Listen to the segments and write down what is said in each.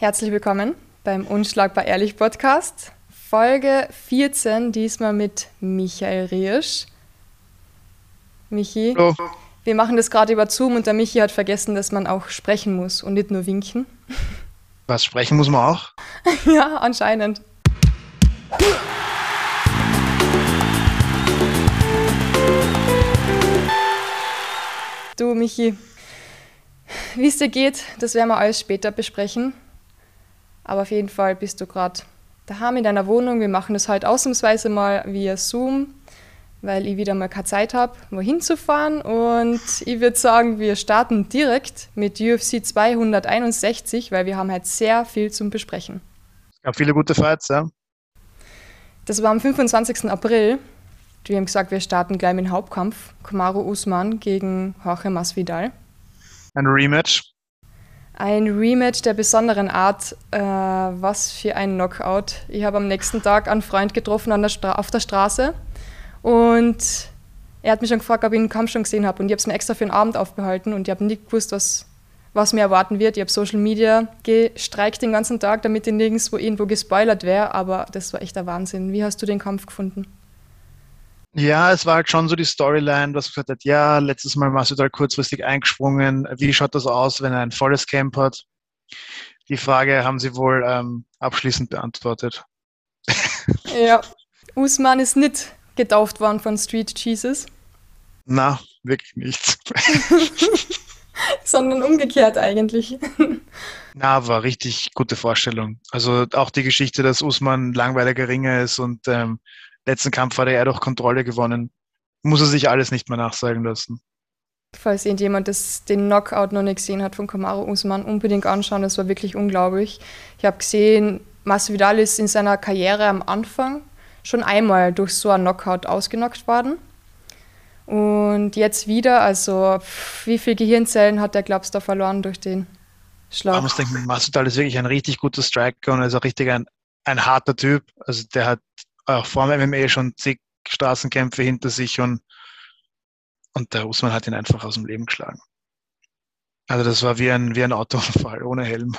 Herzlich willkommen beim Unschlagbar Ehrlich Podcast. Folge 14, diesmal mit Michael Riesch. Michi, Hallo. wir machen das gerade über Zoom und der Michi hat vergessen, dass man auch sprechen muss und nicht nur winken. Was sprechen muss man auch? ja, anscheinend. Du, Michi, wie es dir geht, das werden wir alles später besprechen. Aber auf jeden Fall bist du gerade daheim in deiner Wohnung. Wir machen das heute ausnahmsweise mal via Zoom, weil ich wieder mal keine Zeit habe, wohin zu fahren. Und ich würde sagen, wir starten direkt mit UFC 261, weil wir haben halt sehr viel zum Besprechen. Es gab viele gute Fights, ja. Das war am 25. April. Wir haben gesagt, wir starten gleich mit dem Hauptkampf. Kamaru Usman gegen Jorge Masvidal. Ein Rematch. Ein Rematch der besonderen Art. Äh, was für ein Knockout. Ich habe am nächsten Tag einen Freund getroffen der auf der Straße und er hat mich schon gefragt, ob ich den Kampf schon gesehen habe. Und ich habe es mir extra für den Abend aufbehalten und ich habe nicht gewusst, was, was mir erwarten wird. Ich habe Social Media gestreikt den ganzen Tag, damit ich nirgendwo irgendwo gespoilert wäre. Aber das war echt der Wahnsinn. Wie hast du den Kampf gefunden? Ja, es war halt schon so die Storyline, dass gesagt hat, ja, letztes Mal warst du da kurzfristig eingesprungen. Wie schaut das aus, wenn er ein volles Camp hat? Die Frage haben sie wohl ähm, abschließend beantwortet. Ja, Usman ist nicht getauft worden von Street Jesus. Na, wirklich nicht. Sondern umgekehrt eigentlich. Na, war richtig gute Vorstellung. Also auch die Geschichte, dass Usman langweiliger Ringer ist und ähm, letzten Kampf hat er durch Kontrolle gewonnen. Muss er sich alles nicht mehr nachsagen lassen. Falls irgendjemand das, den Knockout noch nicht gesehen hat von Kamaru Usman, unbedingt anschauen. Das war wirklich unglaublich. Ich habe gesehen, Masvidal ist in seiner Karriere am Anfang schon einmal durch so einen Knockout ausgenockt worden. Und jetzt wieder, also wie viele Gehirnzellen hat der, glaubst du, verloren durch den Schlag? Man muss denken, Masvidal ist wirklich ein richtig guter Striker und ist auch richtig ein, ein harter Typ. Also der hat auch vor dem MMA schon zig Straßenkämpfe hinter sich und, und der Usman hat ihn einfach aus dem Leben geschlagen. Also das war wie ein, wie ein Autounfall ohne Helm.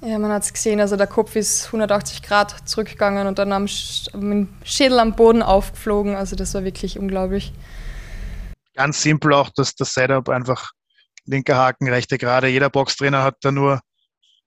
Ja, man hat es gesehen, also der Kopf ist 180 Grad zurückgegangen und dann am, am Schädel am Boden aufgeflogen. Also das war wirklich unglaublich. Ganz simpel auch, dass das Setup einfach linker Haken, rechte Gerade. Jeder Boxtrainer hat da nur,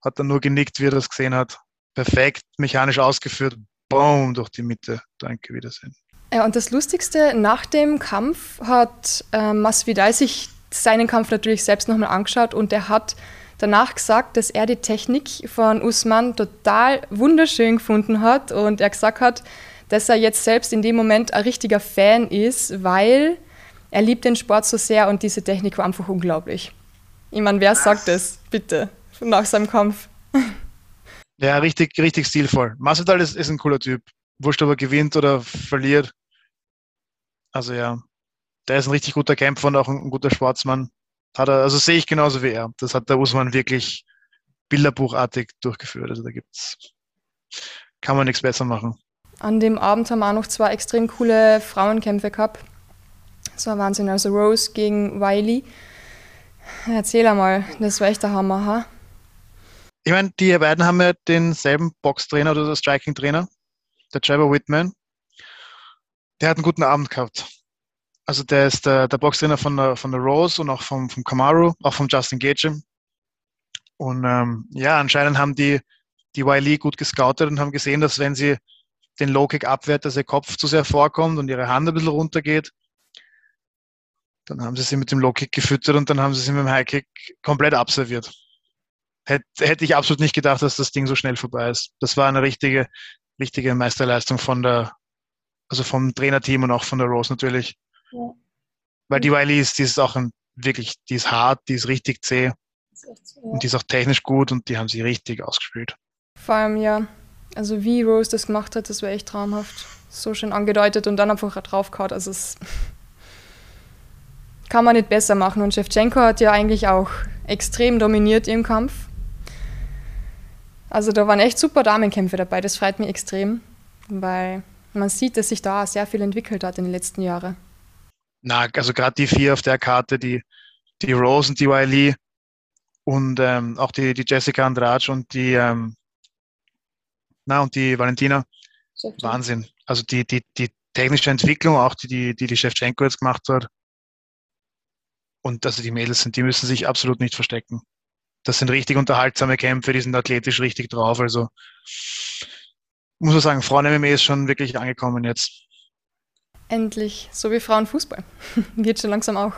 hat da nur genickt, wie er das gesehen hat. Perfekt, mechanisch ausgeführt boom, durch die Mitte. Danke, Wiedersehen. Ja, und das Lustigste, nach dem Kampf hat äh, Masvidal sich seinen Kampf natürlich selbst nochmal angeschaut und er hat danach gesagt, dass er die Technik von Usman total wunderschön gefunden hat und er gesagt hat, dass er jetzt selbst in dem Moment ein richtiger Fan ist, weil er liebt den Sport so sehr und diese Technik war einfach unglaublich. Ich meine, wer sagt das, bitte, nach seinem Kampf? Ja, richtig, richtig stilvoll. Masvidal ist, ist ein cooler Typ. Wurscht, ob er gewinnt oder verliert. Also ja, der ist ein richtig guter Kämpfer und auch ein, ein guter Sportsmann. Hat er, also sehe ich genauso wie er. Das hat der Usman wirklich bilderbuchartig durchgeführt. Also da gibt's, kann man nichts besser machen. An dem Abend haben wir auch noch zwei extrem coole Frauenkämpfe gehabt. Das war Wahnsinn. Also Rose gegen Wiley. Erzähl einmal, das war echt der Hammer, ha? Ich meine, die beiden haben ja denselben Boxtrainer oder Striking-Trainer, der Trevor Whitman. Der hat einen guten Abend gehabt. Also der ist der, der Boxtrainer von der, von der Rose und auch vom, vom Kamaru, auch vom Justin Gage. Und ähm, ja, anscheinend haben die, die Wiley gut gescoutet und haben gesehen, dass wenn sie den Low-Kick abwehrt, dass ihr Kopf zu sehr vorkommt und ihre Hand ein bisschen runtergeht. Dann haben sie sie mit dem Low-Kick gefüttert und dann haben sie sie mit dem High-Kick komplett abserviert hätte, hätte ich absolut nicht gedacht, dass das Ding so schnell vorbei ist. Das war eine richtige, richtige Meisterleistung von der, also vom Trainerteam und auch von der Rose natürlich. Ja. Weil die Wiley ist, die ist auch ein, wirklich, die ist hart, die ist richtig zäh. Ist so, ja. Und die ist auch technisch gut und die haben sie richtig ausgespielt. Vor allem, ja, also wie Rose das gemacht hat, das war echt traumhaft. So schön angedeutet und dann einfach draufgehauen. Also es kann man nicht besser machen. Und Shevchenko hat ja eigentlich auch extrem dominiert im Kampf. Also da waren echt super Damenkämpfe dabei, das freut mich extrem, weil man sieht, dass sich da sehr viel entwickelt hat in den letzten Jahren. Na, also gerade die vier auf der Karte, die, die Rose und die Wiley, Und ähm, auch die, die Jessica Andrade und die, ähm, na, und die Valentina. Wahnsinn. Also die, die, die technische Entwicklung, auch die, die, die, die Shevchenko jetzt gemacht hat. Und also die Mädels sind, die müssen sich absolut nicht verstecken. Das sind richtig unterhaltsame Kämpfe, die sind athletisch richtig drauf. Also muss man sagen, Frauen-MMA ist schon wirklich angekommen jetzt. Endlich, so wie Frauenfußball. Wird schon langsam auch.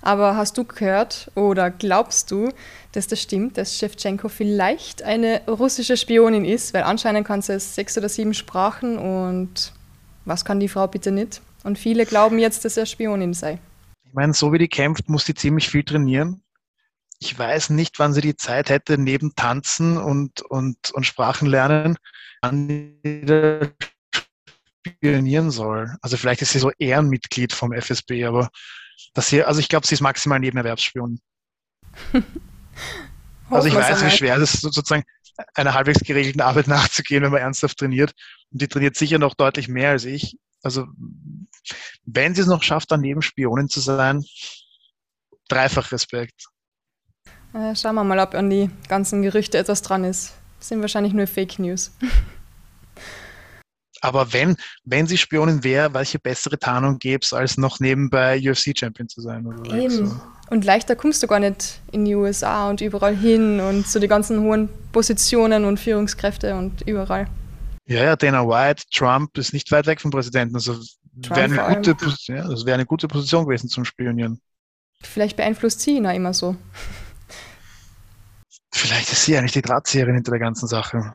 Aber hast du gehört oder glaubst du, dass das stimmt, dass Shevchenko vielleicht eine russische Spionin ist? Weil anscheinend kann sie sechs oder sieben Sprachen und was kann die Frau bitte nicht? Und viele glauben jetzt, dass er Spionin sei. Ich meine, so wie die kämpft, muss die ziemlich viel trainieren. Ich weiß nicht, wann sie die Zeit hätte, neben Tanzen und, und, und Sprachen lernen, an die spionieren soll. Also vielleicht ist sie so Ehrenmitglied vom FSB, aber dass sie, also ich glaube, sie ist maximal Nebenerwerbsspion. also ich weiß, wie schwer es ist, sozusagen einer halbwegs geregelten Arbeit nachzugehen, wenn man ernsthaft trainiert. Und die trainiert sicher noch deutlich mehr als ich. Also wenn sie es noch schafft, daneben Spionin zu sein, dreifach Respekt. Äh, schauen wir mal, ob an die ganzen Gerüchte etwas dran ist. Das sind wahrscheinlich nur Fake News. Aber wenn, wenn sie Spionin wäre, welche bessere Tarnung gäbe es, als noch nebenbei UFC-Champion zu sein? Oder Eben. So. Und leichter kommst du gar nicht in die USA und überall hin und zu so die ganzen hohen Positionen und Führungskräfte und überall. Ja, ja, Dana White, Trump ist nicht weit weg vom Präsidenten. Also wäre eine, gute, ja, das wäre eine gute Position gewesen zum Spionieren. Vielleicht beeinflusst sie ihn auch immer so. Vielleicht ist sie eigentlich die Drahtzieherin hinter der ganzen Sache.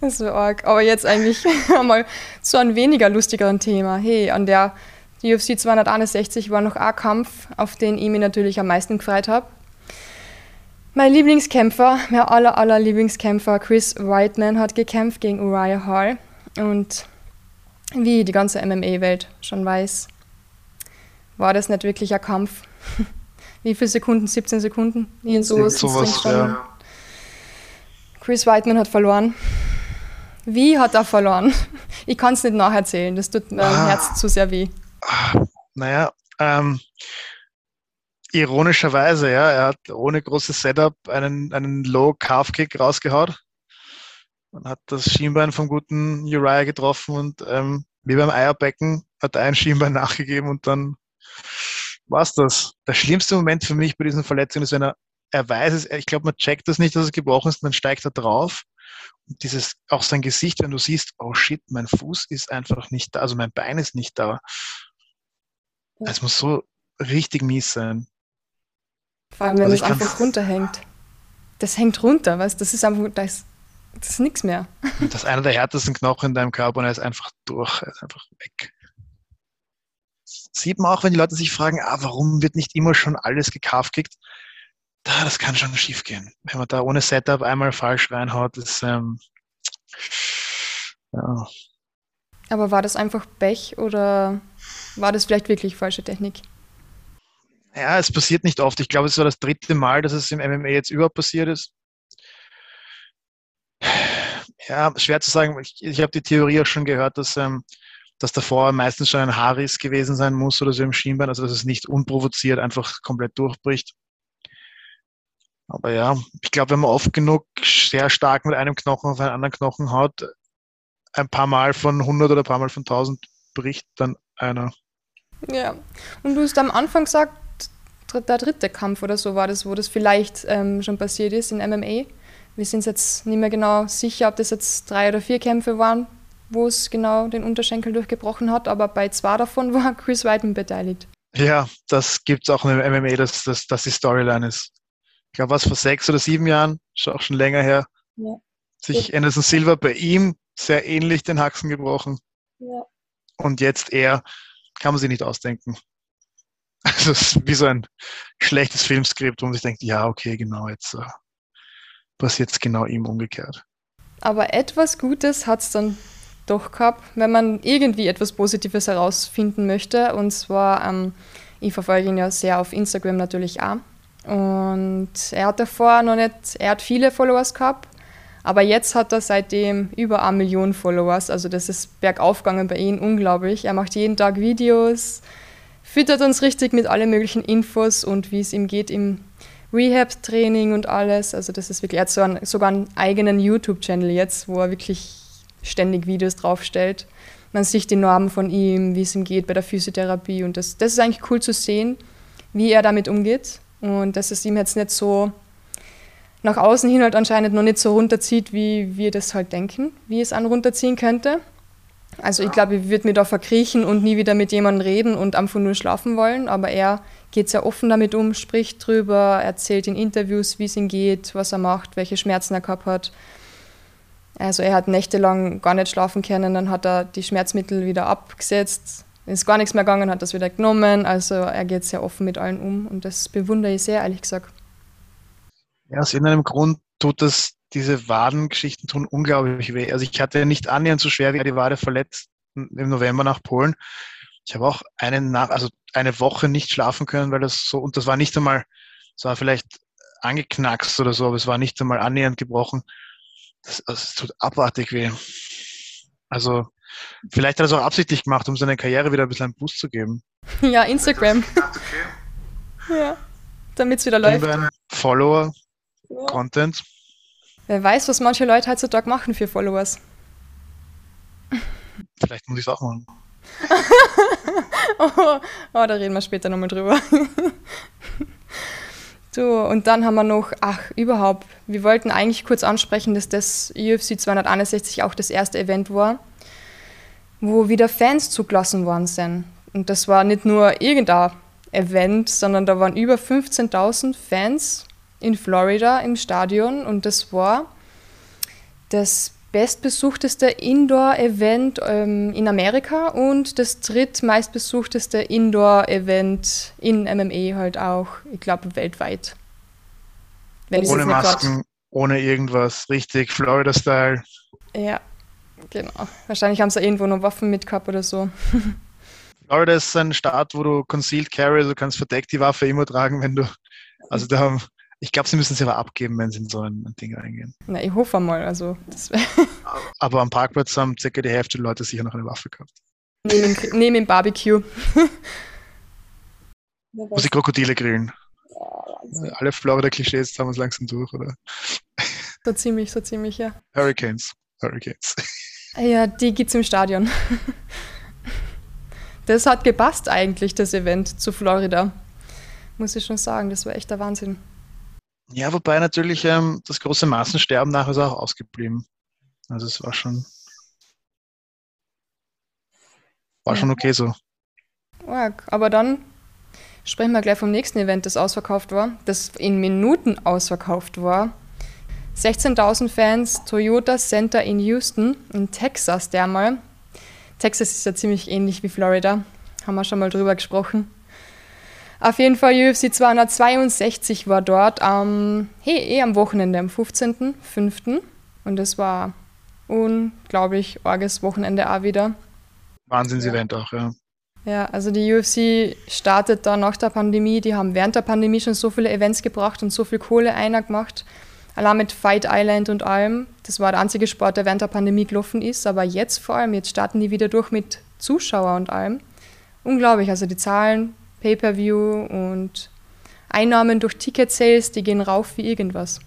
Das wäre arg. Aber jetzt eigentlich mal zu einem weniger lustigeren Thema. Hey, an der UFC 261 war noch ein Kampf, auf den ich mich natürlich am meisten gefreut habe. Mein Lieblingskämpfer, mein aller, aller Lieblingskämpfer, Chris Whiteman, hat gekämpft gegen Uriah Hall. Und wie die ganze MMA-Welt schon weiß, war das nicht wirklich ein Kampf. wie viele Sekunden? 17 Sekunden? Irgend sowas. sowas ja. Chris Whiteman hat verloren. Wie hat er verloren? Ich kann es nicht nacherzählen, das tut meinem ah, Herz zu sehr weh. Naja, ähm, ironischerweise, ja, er hat ohne großes Setup einen, einen Low-Calf-Kick rausgehaut und hat das Schienbein vom guten Uriah getroffen und ähm, wie beim Eierbecken hat er ein Schienbein nachgegeben und dann war es das. Der schlimmste Moment für mich bei diesen Verletzungen ist, wenn er, er weiß es, ich glaube, man checkt das nicht, dass es gebrochen ist, und dann steigt er drauf dieses, auch sein Gesicht, wenn du siehst, oh shit, mein Fuß ist einfach nicht da, also mein Bein ist nicht da. Es muss so richtig mies sein. Vor allem, wenn also es einfach runterhängt. Das hängt runter, weißt das ist einfach, das ist, das ist nichts mehr. Das ist einer der härtesten Knochen in deinem Körper und er ist einfach durch, er ist einfach weg. Sieht man auch, wenn die Leute sich fragen, ah, warum wird nicht immer schon alles gekauft da, das kann schon schief gehen. Wenn man da ohne Setup einmal falsch reinhaut, ist ähm, ja. Aber war das einfach Pech oder war das vielleicht wirklich falsche Technik? Ja, es passiert nicht oft. Ich glaube, es war das dritte Mal, dass es im MMA jetzt überhaupt passiert ist. Ja, schwer zu sagen. Ich, ich habe die Theorie auch schon gehört, dass, ähm, dass davor meistens schon ein Haarriss gewesen sein muss oder so im Schienbein, also dass es nicht unprovoziert einfach komplett durchbricht. Aber ja, ich glaube, wenn man oft genug sehr stark mit einem Knochen auf einen anderen Knochen haut, ein paar Mal von 100 oder ein paar Mal von 1000 bricht dann einer. Ja, und du hast am Anfang gesagt, der dritte Kampf oder so war das, wo das vielleicht ähm, schon passiert ist in MMA. Wir sind jetzt nicht mehr genau sicher, ob das jetzt drei oder vier Kämpfe waren, wo es genau den Unterschenkel durchgebrochen hat, aber bei zwei davon war Chris Weidman beteiligt. Ja, das gibt es auch im MMA, dass das dass die Storyline ist ich glaube, was vor sechs oder sieben Jahren, schon auch schon länger her, ja. sich Anderson Silva bei ihm sehr ähnlich den Haxen gebrochen. Ja. Und jetzt er, kann man sich nicht ausdenken. Also es ist wie so ein schlechtes Filmskript, wo man sich denkt, ja, okay, genau, jetzt äh, passiert es genau ihm umgekehrt. Aber etwas Gutes hat es dann doch gehabt, wenn man irgendwie etwas Positives herausfinden möchte. Und zwar, ähm, ich verfolge ihn ja sehr auf Instagram natürlich auch. Und er hat davor noch nicht, er hat viele Followers gehabt, aber jetzt hat er seitdem über eine Million Followers. Also das ist bergaufgegangen bei ihm, unglaublich. Er macht jeden Tag Videos, füttert uns richtig mit allen möglichen Infos und wie es ihm geht im Rehab-Training und alles. Also das ist wirklich, er hat so einen, sogar einen eigenen YouTube-Channel jetzt, wo er wirklich ständig Videos draufstellt. Man sieht die Normen von ihm, wie es ihm geht bei der Physiotherapie und das, das ist eigentlich cool zu sehen, wie er damit umgeht und dass es ihm jetzt nicht so nach außen hin halt anscheinend noch nicht so runterzieht, wie wir das halt denken, wie es einen runterziehen könnte. Also ich glaube, ich würde mir da verkriechen und nie wieder mit jemandem reden und einfach nur schlafen wollen, aber er geht sehr offen damit um, spricht drüber, erzählt in Interviews, wie es ihm geht, was er macht, welche Schmerzen er gehabt hat. Also er hat nächtelang gar nicht schlafen können, dann hat er die Schmerzmittel wieder abgesetzt, ist gar nichts mehr gegangen, hat das wieder genommen. Also er geht sehr offen mit allen um und das bewundere ich sehr, ehrlich gesagt. Ja, aus irgendeinem Grund tut das, diese Wadengeschichten tun unglaublich weh. Also ich hatte nicht annähernd so schwer wie die Wade verletzt im November nach Polen. Ich habe auch eine, nach, also eine Woche nicht schlafen können, weil das so, und das war nicht einmal, es war vielleicht angeknackst oder so, aber es war nicht einmal annähernd gebrochen. Das, das tut abartig weh. Also, vielleicht hat er es auch absichtlich gemacht, um seine Karriere wieder ein bisschen einen Boost zu geben. Ja, Instagram. ja, damit es wieder läuft. Follower, ja. Content. Wer weiß, was manche Leute heutzutage machen für Followers. Vielleicht muss ich es auch machen. oh, oh, da reden wir später nochmal drüber. So, und dann haben wir noch, ach, überhaupt, wir wollten eigentlich kurz ansprechen, dass das UFC 261 auch das erste Event war, wo wieder Fans zugelassen worden sind. Und das war nicht nur irgendein Event, sondern da waren über 15.000 Fans in Florida im Stadion und das war das bestbesuchteste Indoor-Event ähm, in Amerika und das drittmeistbesuchteste Indoor-Event in MMA halt auch, ich glaube, weltweit. Wenn ohne Masken, ohne irgendwas, richtig Florida-Style. Ja, genau. Wahrscheinlich haben sie irgendwo noch Waffen mit gehabt oder so. Florida ist ein Staat, wo du Concealed Carry, also du kannst verdeckt die Waffe immer tragen, wenn du, also da haben ich glaube, sie müssen sie aber abgeben, wenn sie in so ein Ding reingehen. Na, ich hoffe mal. Also, aber am Parkplatz haben circa die Hälfte der Leute sicher noch eine Waffe gehabt. Neben, neben dem Barbecue. Wo sie Krokodile grillen. Ja, Alle Florida-Klischees haben wir langsam durch, oder? So ziemlich, so ziemlich, ja. Hurricanes. Hurricanes. Ja, die gibt's im Stadion. Das hat gepasst eigentlich, das Event zu Florida. Muss ich schon sagen, das war echt der Wahnsinn. Ja, wobei natürlich ähm, das große Massensterben nachher ist auch ausgeblieben. Also es war schon war schon okay so. Aber dann sprechen wir gleich vom nächsten Event, das ausverkauft war, das in Minuten ausverkauft war. 16.000 Fans, Toyota Center in Houston, in Texas dermal. Texas ist ja ziemlich ähnlich wie Florida, haben wir schon mal drüber gesprochen. Auf jeden Fall UFC 262 war dort am, hey, eh am Wochenende, am 15.05. Und das war unglaublich orges Wochenende auch wieder. Wahnsinns-Event auch, ja. Ja, also die UFC startet da nach der Pandemie. Die haben während der Pandemie schon so viele Events gebracht und so viel Kohle einer gemacht. Allein mit Fight Island und allem. Das war der einzige Sport, der während der Pandemie gelaufen ist. Aber jetzt vor allem, jetzt starten die wieder durch mit Zuschauer und allem. Unglaublich, also die Zahlen Pay-per-View und Einnahmen durch Ticket-Sales, die gehen rauf wie irgendwas.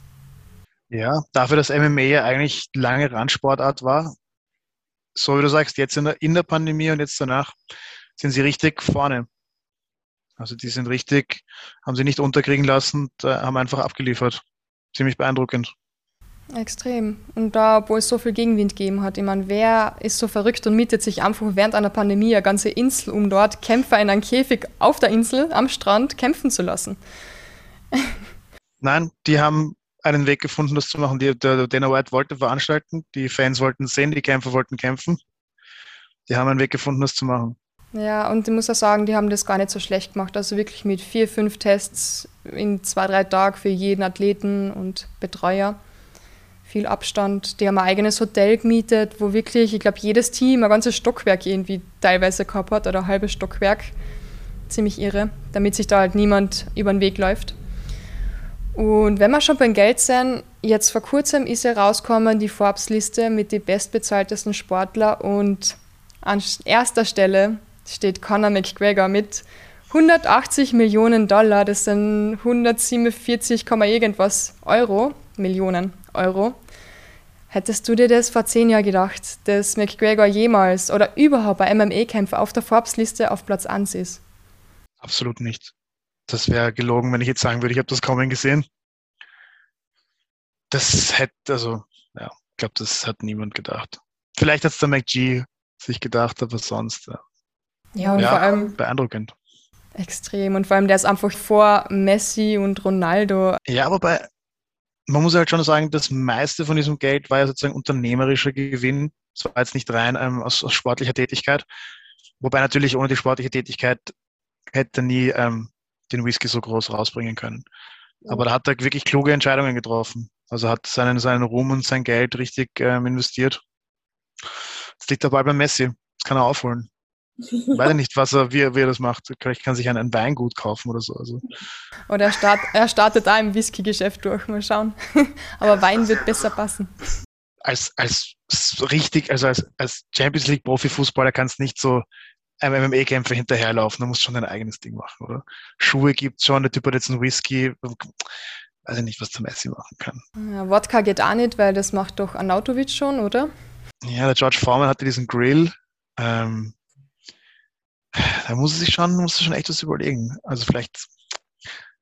Ja, dafür, dass MMA ja eigentlich lange Randsportart war, so wie du sagst, jetzt in der, in der Pandemie und jetzt danach sind sie richtig vorne. Also die sind richtig, haben sie nicht unterkriegen lassen, haben einfach abgeliefert. Ziemlich beeindruckend. Extrem. Und da, wo es so viel Gegenwind gegeben hat, ich meine, wer ist so verrückt und mietet sich einfach während einer Pandemie eine ganze Insel, um dort Kämpfer in einem Käfig auf der Insel am Strand kämpfen zu lassen? Nein, die haben einen Weg gefunden, das zu machen. Die, der, Dana White wollte veranstalten, die Fans wollten sehen, die Kämpfer wollten kämpfen. Die haben einen Weg gefunden, das zu machen. Ja, und ich muss auch sagen, die haben das gar nicht so schlecht gemacht. Also wirklich mit vier, fünf Tests in zwei, drei Tagen für jeden Athleten und Betreuer viel Abstand. Die haben ein eigenes Hotel gemietet, wo wirklich, ich glaube, jedes Team ein ganzes Stockwerk irgendwie teilweise gehabt hat oder ein halbes Stockwerk. Ziemlich irre, damit sich da halt niemand über den Weg läuft. Und wenn wir schon beim Geld sind, jetzt vor kurzem ist ja rausgekommen die Forbes-Liste mit den bestbezahltesten Sportler und an erster Stelle steht Conor McGregor mit 180 Millionen Dollar, das sind 147, irgendwas Euro, Millionen Euro. Hättest du dir das vor zehn Jahren gedacht, dass McGregor jemals oder überhaupt bei MMA-Kämpfer auf der Forbes-Liste auf Platz 1 ist? Absolut nicht. Das wäre gelogen, wenn ich jetzt sagen würde, ich habe das kaum gesehen. Das hätte, also, ja, ich glaube, das hat niemand gedacht. Vielleicht hat es der McG sich gedacht, aber sonst, ja. Ja, und ja, vor allem beeindruckend. Extrem. Und vor allem, der ist einfach vor Messi und Ronaldo. Ja, aber bei, man muss halt schon sagen, das meiste von diesem Geld war ja sozusagen unternehmerischer Gewinn. Es war jetzt nicht rein ähm, aus, aus, sportlicher Tätigkeit. Wobei natürlich ohne die sportliche Tätigkeit hätte er nie ähm, den Whisky so groß rausbringen können. Aber da hat er wirklich kluge Entscheidungen getroffen. Also hat seinen, seinen Ruhm und sein Geld richtig ähm, investiert. Jetzt liegt der Ball beim Messi. Das kann er aufholen. Ich weiß nicht, was er, wie, er, wie er das macht. Vielleicht kann sich ein, Weingut kaufen oder so. Also. Oder er, start, er startet da im Whisky-Geschäft durch. Mal schauen. Aber Wein wird besser passen. Als, als richtig, also als, als Champions League Profifußballer kannst du nicht so einem MMA-Kämpfer hinterherlaufen. Du musst schon dein eigenes Ding machen, oder? Schuhe gibt es schon, der Typ hat jetzt einen Whisky. Weiß ich nicht, was der Messi machen kann. Ja, Wodka geht auch nicht, weil das macht doch Anautovic schon, oder? Ja, der George Foreman hatte diesen Grill. Ähm, da muss er sich schon, muss schon echt was überlegen. Also vielleicht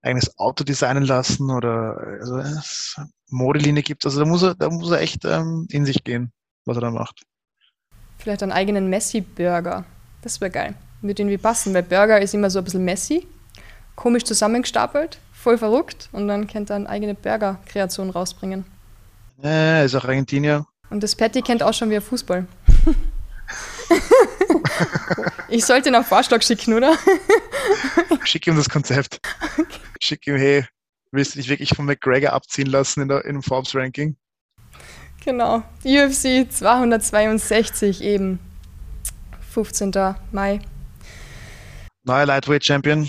eigenes Auto designen lassen oder also Modelinie gibt Also da muss er, da muss er echt ähm, in sich gehen, was er da macht. Vielleicht einen eigenen Messi-Burger. Das wäre geil. Würde irgendwie passen, weil Burger ist immer so ein bisschen messy, komisch zusammengestapelt, voll verrückt und dann könnte er eine eigene Burger-Kreation rausbringen. Er ist auch Argentinier. Und das Patty kennt auch schon wie Fußball. ich sollte ihn auf Vorschlag schicken, oder? Schick ihm das Konzept. Okay. Schick ihm, hey, willst du dich wirklich von McGregor abziehen lassen in der, im Forbes-Ranking? Genau. UFC 262 eben. 15. Mai. Neuer Lightweight Champion.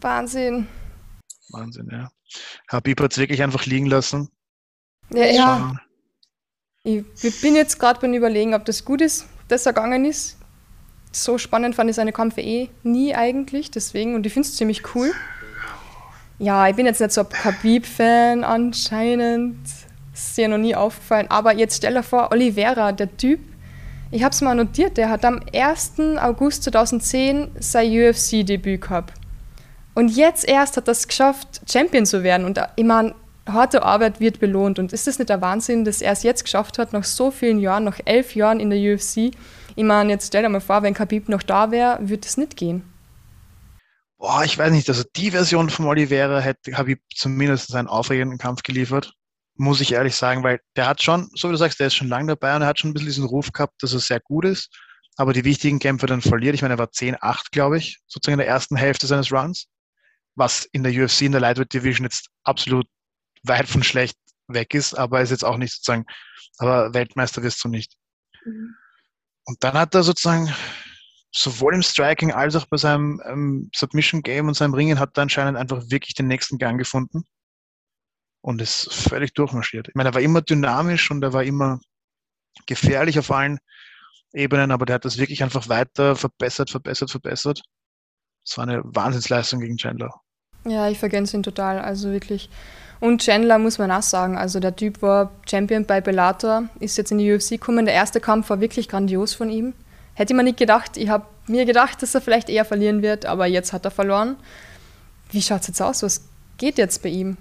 Wahnsinn. Wahnsinn, ja. Habib hat es wirklich einfach liegen lassen. Ja, ja. Ich bin jetzt gerade beim Überlegen, ob das gut ist, dass er gegangen ist. So spannend fand ich seine Kämpfe eh nie eigentlich, deswegen, und ich finde es ziemlich cool. Ja, ich bin jetzt nicht so ein Khabib-Fan anscheinend. Das ist dir noch nie aufgefallen. Aber jetzt stell dir vor, Oliveira, der Typ, ich habe es mal notiert, der hat am 1. August 2010 sein UFC-Debüt gehabt. Und jetzt erst hat er es geschafft, Champion zu werden. Und ich meine, harte Arbeit wird belohnt. Und ist das nicht der Wahnsinn, dass er es jetzt geschafft hat, nach so vielen Jahren, nach elf Jahren in der UFC? Ich meine, jetzt stell dir mal vor, wenn Khabib noch da wäre, würde es nicht gehen. Boah, ich weiß nicht, also die Version von Oliveira hätte Khabib zumindest einen aufregenden Kampf geliefert, muss ich ehrlich sagen, weil der hat schon, so wie du sagst, der ist schon lange dabei und er hat schon ein bisschen diesen Ruf gehabt, dass er sehr gut ist, aber die wichtigen Kämpfe dann verliert. Ich meine, er war 10-8, glaube ich, sozusagen in der ersten Hälfte seines Runs, was in der UFC, in der Lightweight Division jetzt absolut weit von schlecht weg ist, aber ist jetzt auch nicht sozusagen, aber Weltmeister wirst du nicht. Mhm. Und dann hat er sozusagen sowohl im Striking als auch bei seinem ähm, Submission Game und seinem Ringen hat er anscheinend einfach wirklich den nächsten Gang gefunden und ist völlig durchmarschiert. Ich meine, er war immer dynamisch und er war immer gefährlich auf allen Ebenen, aber der hat das wirklich einfach weiter verbessert, verbessert, verbessert. Das war eine Wahnsinnsleistung gegen Chandler. Ja, ich vergesse ihn total, also wirklich und Chandler muss man auch sagen, also der Typ war Champion bei Bellator, ist jetzt in die UFC gekommen. Der erste Kampf war wirklich grandios von ihm. Hätte ich mir nicht gedacht. Ich habe mir gedacht, dass er vielleicht eher verlieren wird, aber jetzt hat er verloren. Wie schaut es jetzt aus? Was geht jetzt bei ihm?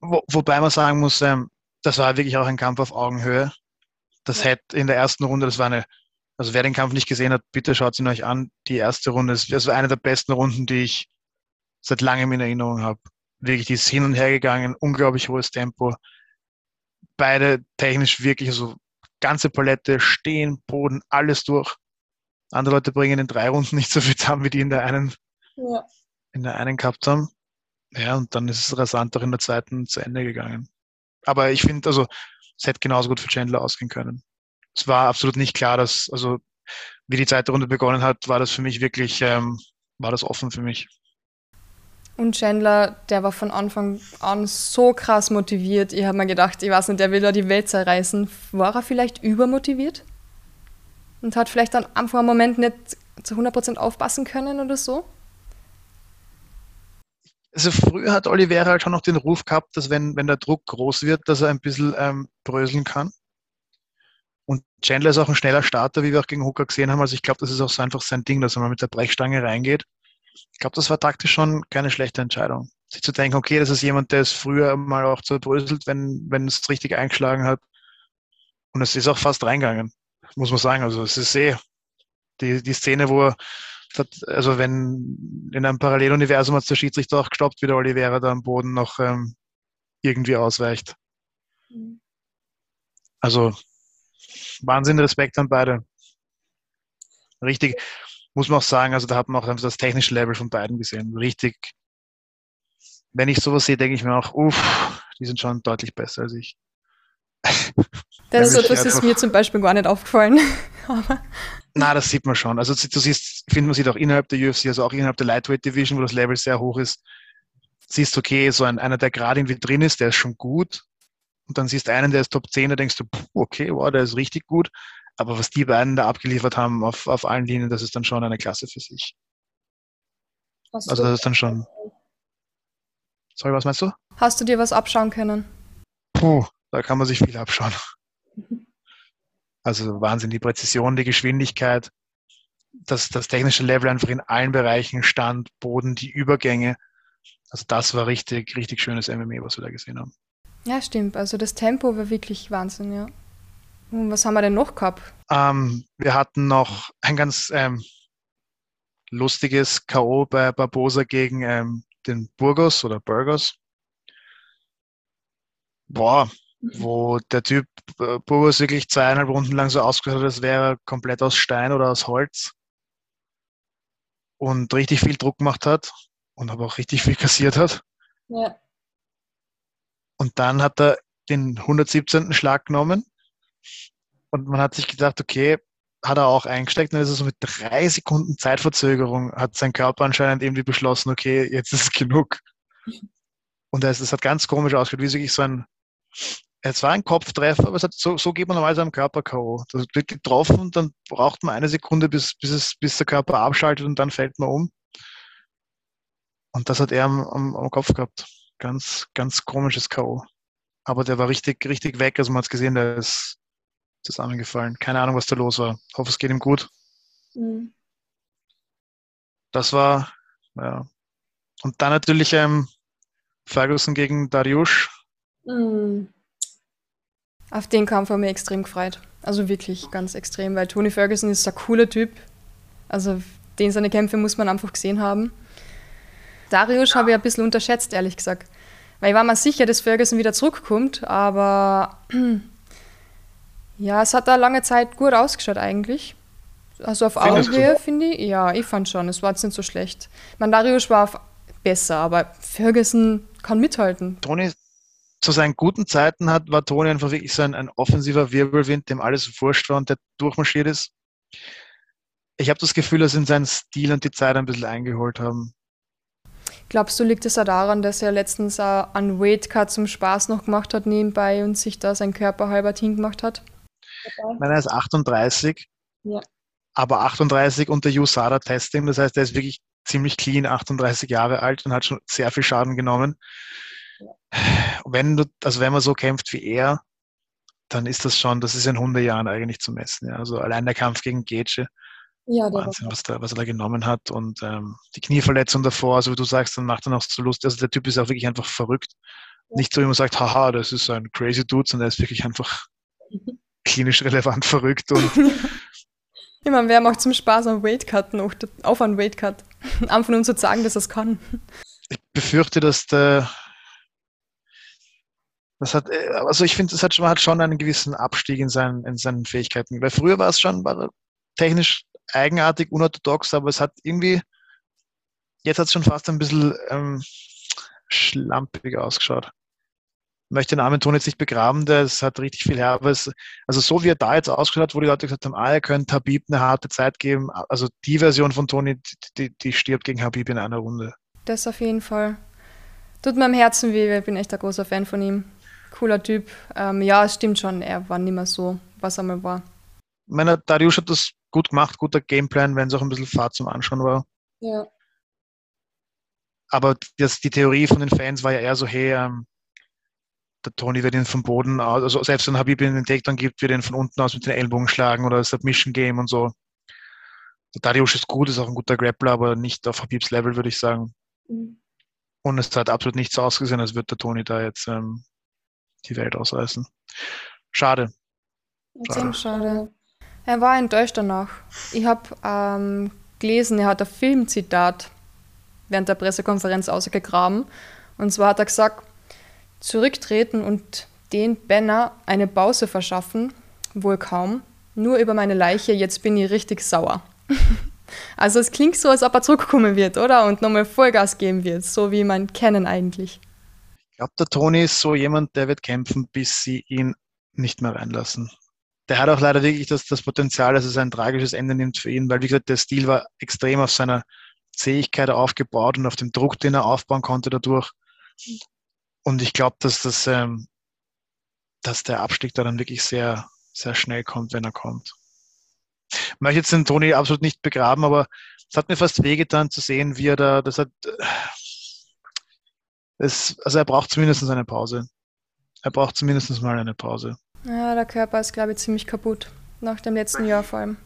Wo, wobei man sagen muss, ähm, das war wirklich auch ein Kampf auf Augenhöhe. Das ja. hätte in der ersten Runde, das war eine, also wer den Kampf nicht gesehen hat, bitte schaut ihn euch an. Die erste Runde, das war eine der besten Runden, die ich seit langem in Erinnerung habe wirklich die ist hin und her gegangen, unglaublich hohes Tempo. Beide technisch wirklich, also ganze Palette, Stehen, Boden, alles durch. Andere Leute bringen in drei Runden nicht so viel zusammen, wie die in der einen, ja. in der einen gehabt haben. Ja, und dann ist es rasant auch in der zweiten zu Ende gegangen. Aber ich finde, also, es hätte genauso gut für Chandler ausgehen können. Es war absolut nicht klar, dass, also, wie die zweite Runde begonnen hat, war das für mich wirklich, ähm, war das offen für mich. Und Chandler, der war von Anfang an so krass motiviert. Ich habe mir gedacht, ich weiß nicht, der will da die Welt zerreißen. War er vielleicht übermotiviert? Und hat vielleicht dann einen Moment nicht zu 100% aufpassen können oder so? Also früher hat Oliveira halt schon noch den Ruf gehabt, dass wenn, wenn der Druck groß wird, dass er ein bisschen ähm, bröseln kann. Und Chandler ist auch ein schneller Starter, wie wir auch gegen Hooker gesehen haben. Also ich glaube, das ist auch so einfach sein Ding, dass er mal mit der Brechstange reingeht. Ich glaube, das war taktisch schon keine schlechte Entscheidung. Sich zu denken, okay, das ist jemand, der es früher mal auch zerbröselt, wenn, wenn es richtig eingeschlagen hat. Und es ist auch fast reingegangen, muss man sagen. Also es ist eh die, die Szene, wo er also wenn in einem Paralleluniversum hat der Schiedsrichter auch gestoppt, wie der Oliveira da am Boden noch ähm, irgendwie ausweicht. Mhm. Also Wahnsinn, Respekt an beide. Richtig, muss man auch sagen, also da hat man auch das technische Level von beiden gesehen. Richtig, wenn ich sowas sehe, denke ich mir auch, uff, die sind schon deutlich besser als ich. Das ist etwas, ist mir zum Beispiel gar nicht aufgefallen. Na, das sieht man schon. Also du siehst, ich finde, man sieht auch innerhalb der UFC, also auch innerhalb der Lightweight Division, wo das Level sehr hoch ist, siehst du, okay, so ein, einer, der gerade irgendwie drin ist, der ist schon gut. Und dann siehst du einen, der ist Top 10, da denkst du, okay, wow, der ist richtig gut. Aber was die beiden da abgeliefert haben auf, auf allen Linien, das ist dann schon eine Klasse für sich. Hast also das ist dann schon. Sorry, was meinst du? Hast du dir was abschauen können? Puh, da kann man sich viel abschauen. Also Wahnsinn, die Präzision, die Geschwindigkeit, das, das technische Level einfach in allen Bereichen, Stand, Boden, die Übergänge. Also das war richtig, richtig schönes MMA, was wir da gesehen haben. Ja, stimmt. Also das Tempo war wirklich Wahnsinn, ja. Und was haben wir denn noch gehabt? Ähm, wir hatten noch ein ganz ähm, lustiges K.O. bei Barbosa gegen ähm, den Burgos oder Burgos. Boah, wo der Typ äh, Burgos wirklich zweieinhalb Runden lang so ausgeschaut hat, als wäre er komplett aus Stein oder aus Holz und richtig viel Druck gemacht hat und aber auch richtig viel kassiert hat. Ja. Und dann hat er den 117. Schlag genommen und man hat sich gedacht, okay, hat er auch eingesteckt und ist er so mit drei Sekunden Zeitverzögerung hat sein Körper anscheinend irgendwie beschlossen, okay, jetzt ist es genug. Und es hat ganz komisch ausgeschaut, wie wirklich so ein es war ein Kopftreffer, aber hat, so, so, geht man normalerweise am Körper K.O. Das wird getroffen, dann braucht man eine Sekunde, bis, bis, es, bis der Körper abschaltet und dann fällt man um. Und das hat er am, am, am Kopf gehabt. Ganz, ganz komisches K.O. Aber der war richtig, richtig weg. Also man hat es gesehen, der ist zusammengefallen. Keine Ahnung, was da los war. Ich hoffe, es geht ihm gut. Mhm. Das war, ja. Und dann natürlich ähm, Ferguson gegen Dariush. Mhm. Auf den Kampf haben wir extrem gefreut. Also wirklich ganz extrem, weil Tony Ferguson ist ein cooler Typ. Also den seine Kämpfe muss man einfach gesehen haben. Darius habe ich ein bisschen unterschätzt, ehrlich gesagt. Weil ich war mir sicher, dass Ferguson wieder zurückkommt, aber ja, es hat da lange Zeit gut ausgeschaut eigentlich. Also auf Augenhöhe finde ich, ja, ich fand schon, es war jetzt nicht so schlecht. Man Darius war besser, aber Ferguson kann mithalten. Tony zu seinen guten Zeiten hat, war Toni einfach wirklich so ein, ein offensiver Wirbelwind, dem alles wurscht war und der durchmarschiert ist. Ich habe das Gefühl, dass ihn seinen Stil und die Zeit ein bisschen eingeholt haben. Glaubst du, liegt es auch daran, dass er letztens einen Weightcut zum Spaß noch gemacht hat nebenbei und sich da sein Körper halber hingemacht hat? Ich meine, er ist 38, ja. aber 38 unter USADA-Testing, das heißt, er ist wirklich ziemlich clean, 38 Jahre alt und hat schon sehr viel Schaden genommen wenn du, also wenn man so kämpft wie er, dann ist das schon, das ist in 100 Jahren eigentlich zu messen. Ja. Also allein der Kampf gegen Gece, ja, Wahnsinn, was, der, was er da genommen hat und ähm, die Knieverletzung davor, also wie du sagst, dann macht er noch so Lust. Also der Typ ist auch wirklich einfach verrückt. Ja. Nicht so, wie man sagt, haha, das ist ein crazy Dude, sondern er ist wirklich einfach klinisch relevant verrückt und ich meine, wer macht zum Spaß einen Weightcut noch, auf einen Weightcut? Nur um zu sagen, dass er es kann. Ich befürchte, dass der das hat, äh, also ich finde, das hat, man hat schon einen gewissen Abstieg in seinen, in seinen Fähigkeiten. Weil früher war es schon war technisch eigenartig, unorthodox, aber es hat irgendwie, jetzt hat es schon fast ein bisschen ähm, schlampig ausgeschaut. Möchte den armen Ton jetzt nicht begraben, das hat richtig viel her, aber es, also so wie er da jetzt ausgeschaut hat, wo die Leute gesagt haben, ah, er könnte Habib eine harte Zeit geben, also die Version von Toni, die, die stirbt gegen Habib in einer Runde. Das auf jeden Fall. Tut mir am Herzen weh, ich bin echt ein großer Fan von ihm cooler Typ. Ähm, ja, es stimmt schon, er war nicht mehr so, was er mal war. Ich meine, Darius hat das gut gemacht, guter Gameplan, wenn es auch ein bisschen Fahrt zum Anschauen war. Ja. aber das, die Theorie von den Fans war ja eher so, hey, ähm, der Tony wird ihn vom Boden aus, also selbst wenn Habib ihn den Takedown gibt, wird ihn von unten aus mit den Ellbogen schlagen oder Submission Game und so. Der Dariush ist gut, ist auch ein guter Grappler, aber nicht auf Habibs Level, würde ich sagen. Mhm. Und es hat absolut nicht so ausgesehen, als würde der Tony da jetzt ähm, die Welt ausreißen. Schade. Schade. schade. Er war enttäuscht danach. Ich habe ähm, gelesen, er hat ein Filmzitat während der Pressekonferenz ausgegraben. Und zwar hat er gesagt, zurücktreten und den Banner eine Pause verschaffen, wohl kaum. Nur über meine Leiche, jetzt bin ich richtig sauer. also es klingt so, als ob er zurückkommen wird, oder? Und nochmal Vollgas geben wird, so wie man kennen eigentlich. Ich glaube, der Toni ist so jemand, der wird kämpfen, bis sie ihn nicht mehr reinlassen. Der hat auch leider wirklich das, das Potenzial, dass es ein tragisches Ende nimmt für ihn, weil, wie gesagt, der Stil war extrem auf seiner Zähigkeit aufgebaut und auf dem Druck, den er aufbauen konnte dadurch. Und ich glaube, dass das, ähm, dass der Abstieg da dann wirklich sehr, sehr schnell kommt, wenn er kommt. Ich möchte jetzt den Toni absolut nicht begraben, aber es hat mir fast wehgetan zu sehen, wie er da, das hat, es, also er braucht zumindest eine Pause. Er braucht zumindest mal eine Pause. Ja, der Körper ist, glaube ich, ziemlich kaputt. Nach dem letzten Jahr vor allem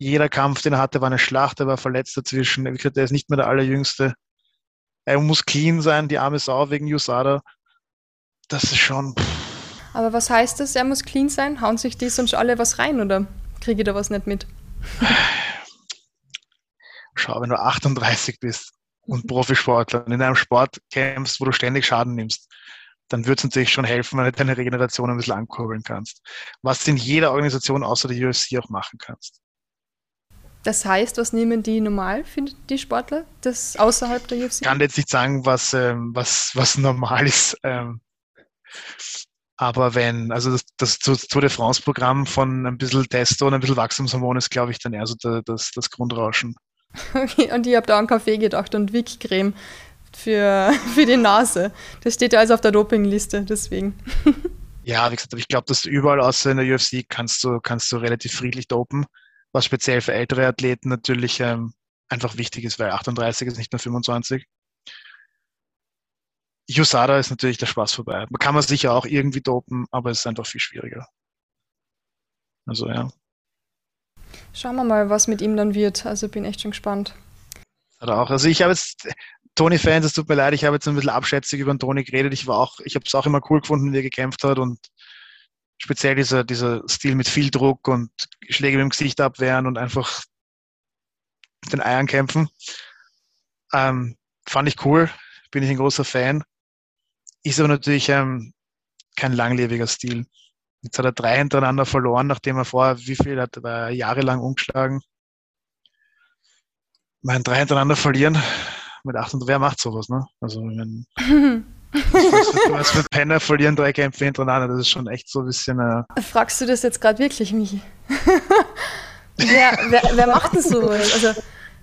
jeder Kampf, den er hatte, war eine Schlacht, er war verletzt dazwischen. Wie gesagt, er ist nicht mehr der Allerjüngste. Er muss clean sein, die arme Sau wegen USADA. Das ist schon. Aber was heißt das, er muss clean sein? Hauen sich die sonst alle was rein oder kriege ich da was nicht mit? Schau, wenn du 38 bist und Profisportler und in einem Sport kämpfst, wo du ständig Schaden nimmst, dann würde es natürlich schon helfen, wenn du deine Regeneration ein bisschen ankurbeln kannst. Was du in jeder Organisation außer der UFC auch machen kannst. Das heißt, was nehmen die normal für die Sportler, das außerhalb der UFC? Ich kann jetzt nicht sagen, was, ähm, was, was normal ist. Ähm, aber wenn, also das, das Tour de France-Programm von ein bisschen Testo und ein bisschen Wachstumshormon ist, glaube ich, dann eher so der, das, das Grundrauschen. Okay, und ich habe da an Kaffee gedacht und Wick-Creme für, für die Nase. Das steht ja also auf der Dopingliste, deswegen. Ja, wie gesagt, ich glaube, dass du überall außer in der UFC kannst du, kannst du relativ friedlich dopen was speziell für ältere Athleten natürlich ähm, einfach wichtig ist, weil 38 ist nicht mehr 25. USADA ist natürlich der Spaß vorbei. Man kann man sicher auch irgendwie dopen, aber es ist einfach viel schwieriger. Also ja. Schauen wir mal, was mit ihm dann wird. Also bin echt schon gespannt. Hat auch. Also ich habe jetzt Tony-Fans, es tut mir leid, ich habe jetzt ein bisschen abschätzig über den Tony geredet. Ich war auch, ich habe es auch immer cool gefunden, wie er gekämpft hat und speziell dieser, dieser Stil mit viel Druck und Schläge mit dem Gesicht abwehren und einfach mit den Eiern kämpfen. Ähm, fand ich cool, bin ich ein großer Fan. Ist aber natürlich ähm, kein langlebiger Stil. Jetzt hat er drei hintereinander verloren, nachdem er vorher, wie viel hat, er jahrelang umgeschlagen. Mein drei hintereinander verlieren mit acht und wer macht sowas, ne? Also wenn, Was für Penner verlieren drei Kämpfe hintereinander, das ist schon echt so ein bisschen. Äh Fragst du das jetzt gerade wirklich, Michi? wer, wer, wer, macht denn sowas? Also,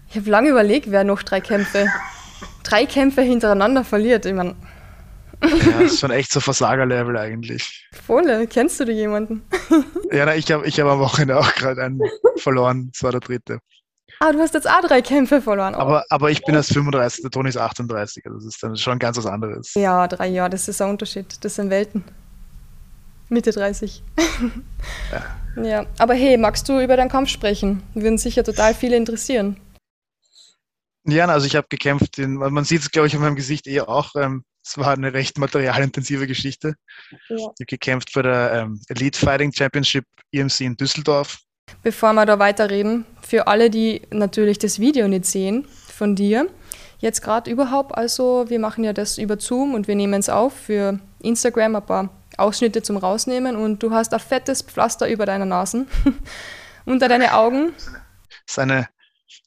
ich habe lange überlegt, wer noch drei Kämpfe, drei Kämpfe hintereinander verliert. Ich meine. Ja, das ist schon echt so Versagerlevel eigentlich. Volle, kennst du da jemanden? ja, na, ich habe ich hab am Wochenende auch gerade einen verloren, das war der dritte. Ah, du hast jetzt auch drei Kämpfe verloren. Oh. Aber, aber ich bin erst 35, der Toni ist 38. Also das ist dann schon ganz was anderes. Ja, drei Jahre, das ist ein Unterschied. Das sind Welten. Mitte 30. ja. ja. Aber hey, magst du über deinen Kampf sprechen? Würden sicher total viele interessieren. Ja, also ich habe gekämpft, in, man sieht es, glaube ich, in meinem Gesicht eher auch. Ähm, es war eine recht materialintensive Geschichte. Ja. Ich habe gekämpft bei der ähm, Elite Fighting Championship EMC in Düsseldorf. Bevor wir da weiterreden, für alle, die natürlich das Video nicht sehen von dir, jetzt gerade überhaupt, also wir machen ja das über Zoom und wir nehmen es auf für Instagram ein paar Ausschnitte zum Rausnehmen und du hast ein fettes Pflaster über deiner Nase, unter deine Augen. Seine,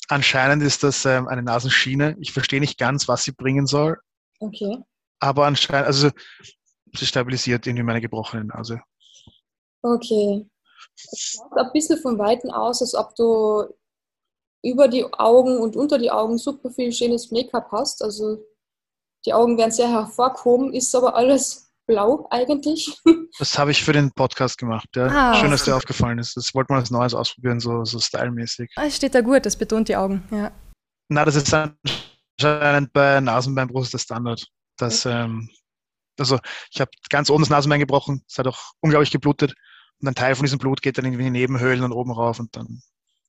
anscheinend ist das ähm, eine Nasenschiene. Ich verstehe nicht ganz, was sie bringen soll. Okay. Aber anscheinend, also sie stabilisiert irgendwie meine gebrochene Nase. Okay. Es schaut ein bisschen von Weitem aus, als ob du über die Augen und unter die Augen super viel schönes Make-up hast. Also die Augen werden sehr hervorkommen, ist aber alles blau eigentlich. Das habe ich für den Podcast gemacht. Ja. Ah, Schön, dass dir aufgefallen ist. Das wollte man als Neues ausprobieren, so, so stylmäßig. Ah, es steht da gut, das betont die Augen, ja. Na, das ist anscheinend bei Nasenbeinbruch ist der Standard. Das, ähm, also ich habe ganz oben das Nasenbein gebrochen, es hat auch unglaublich geblutet und ein Teil von diesem Blut geht dann irgendwie in die Nebenhöhlen und oben rauf und dann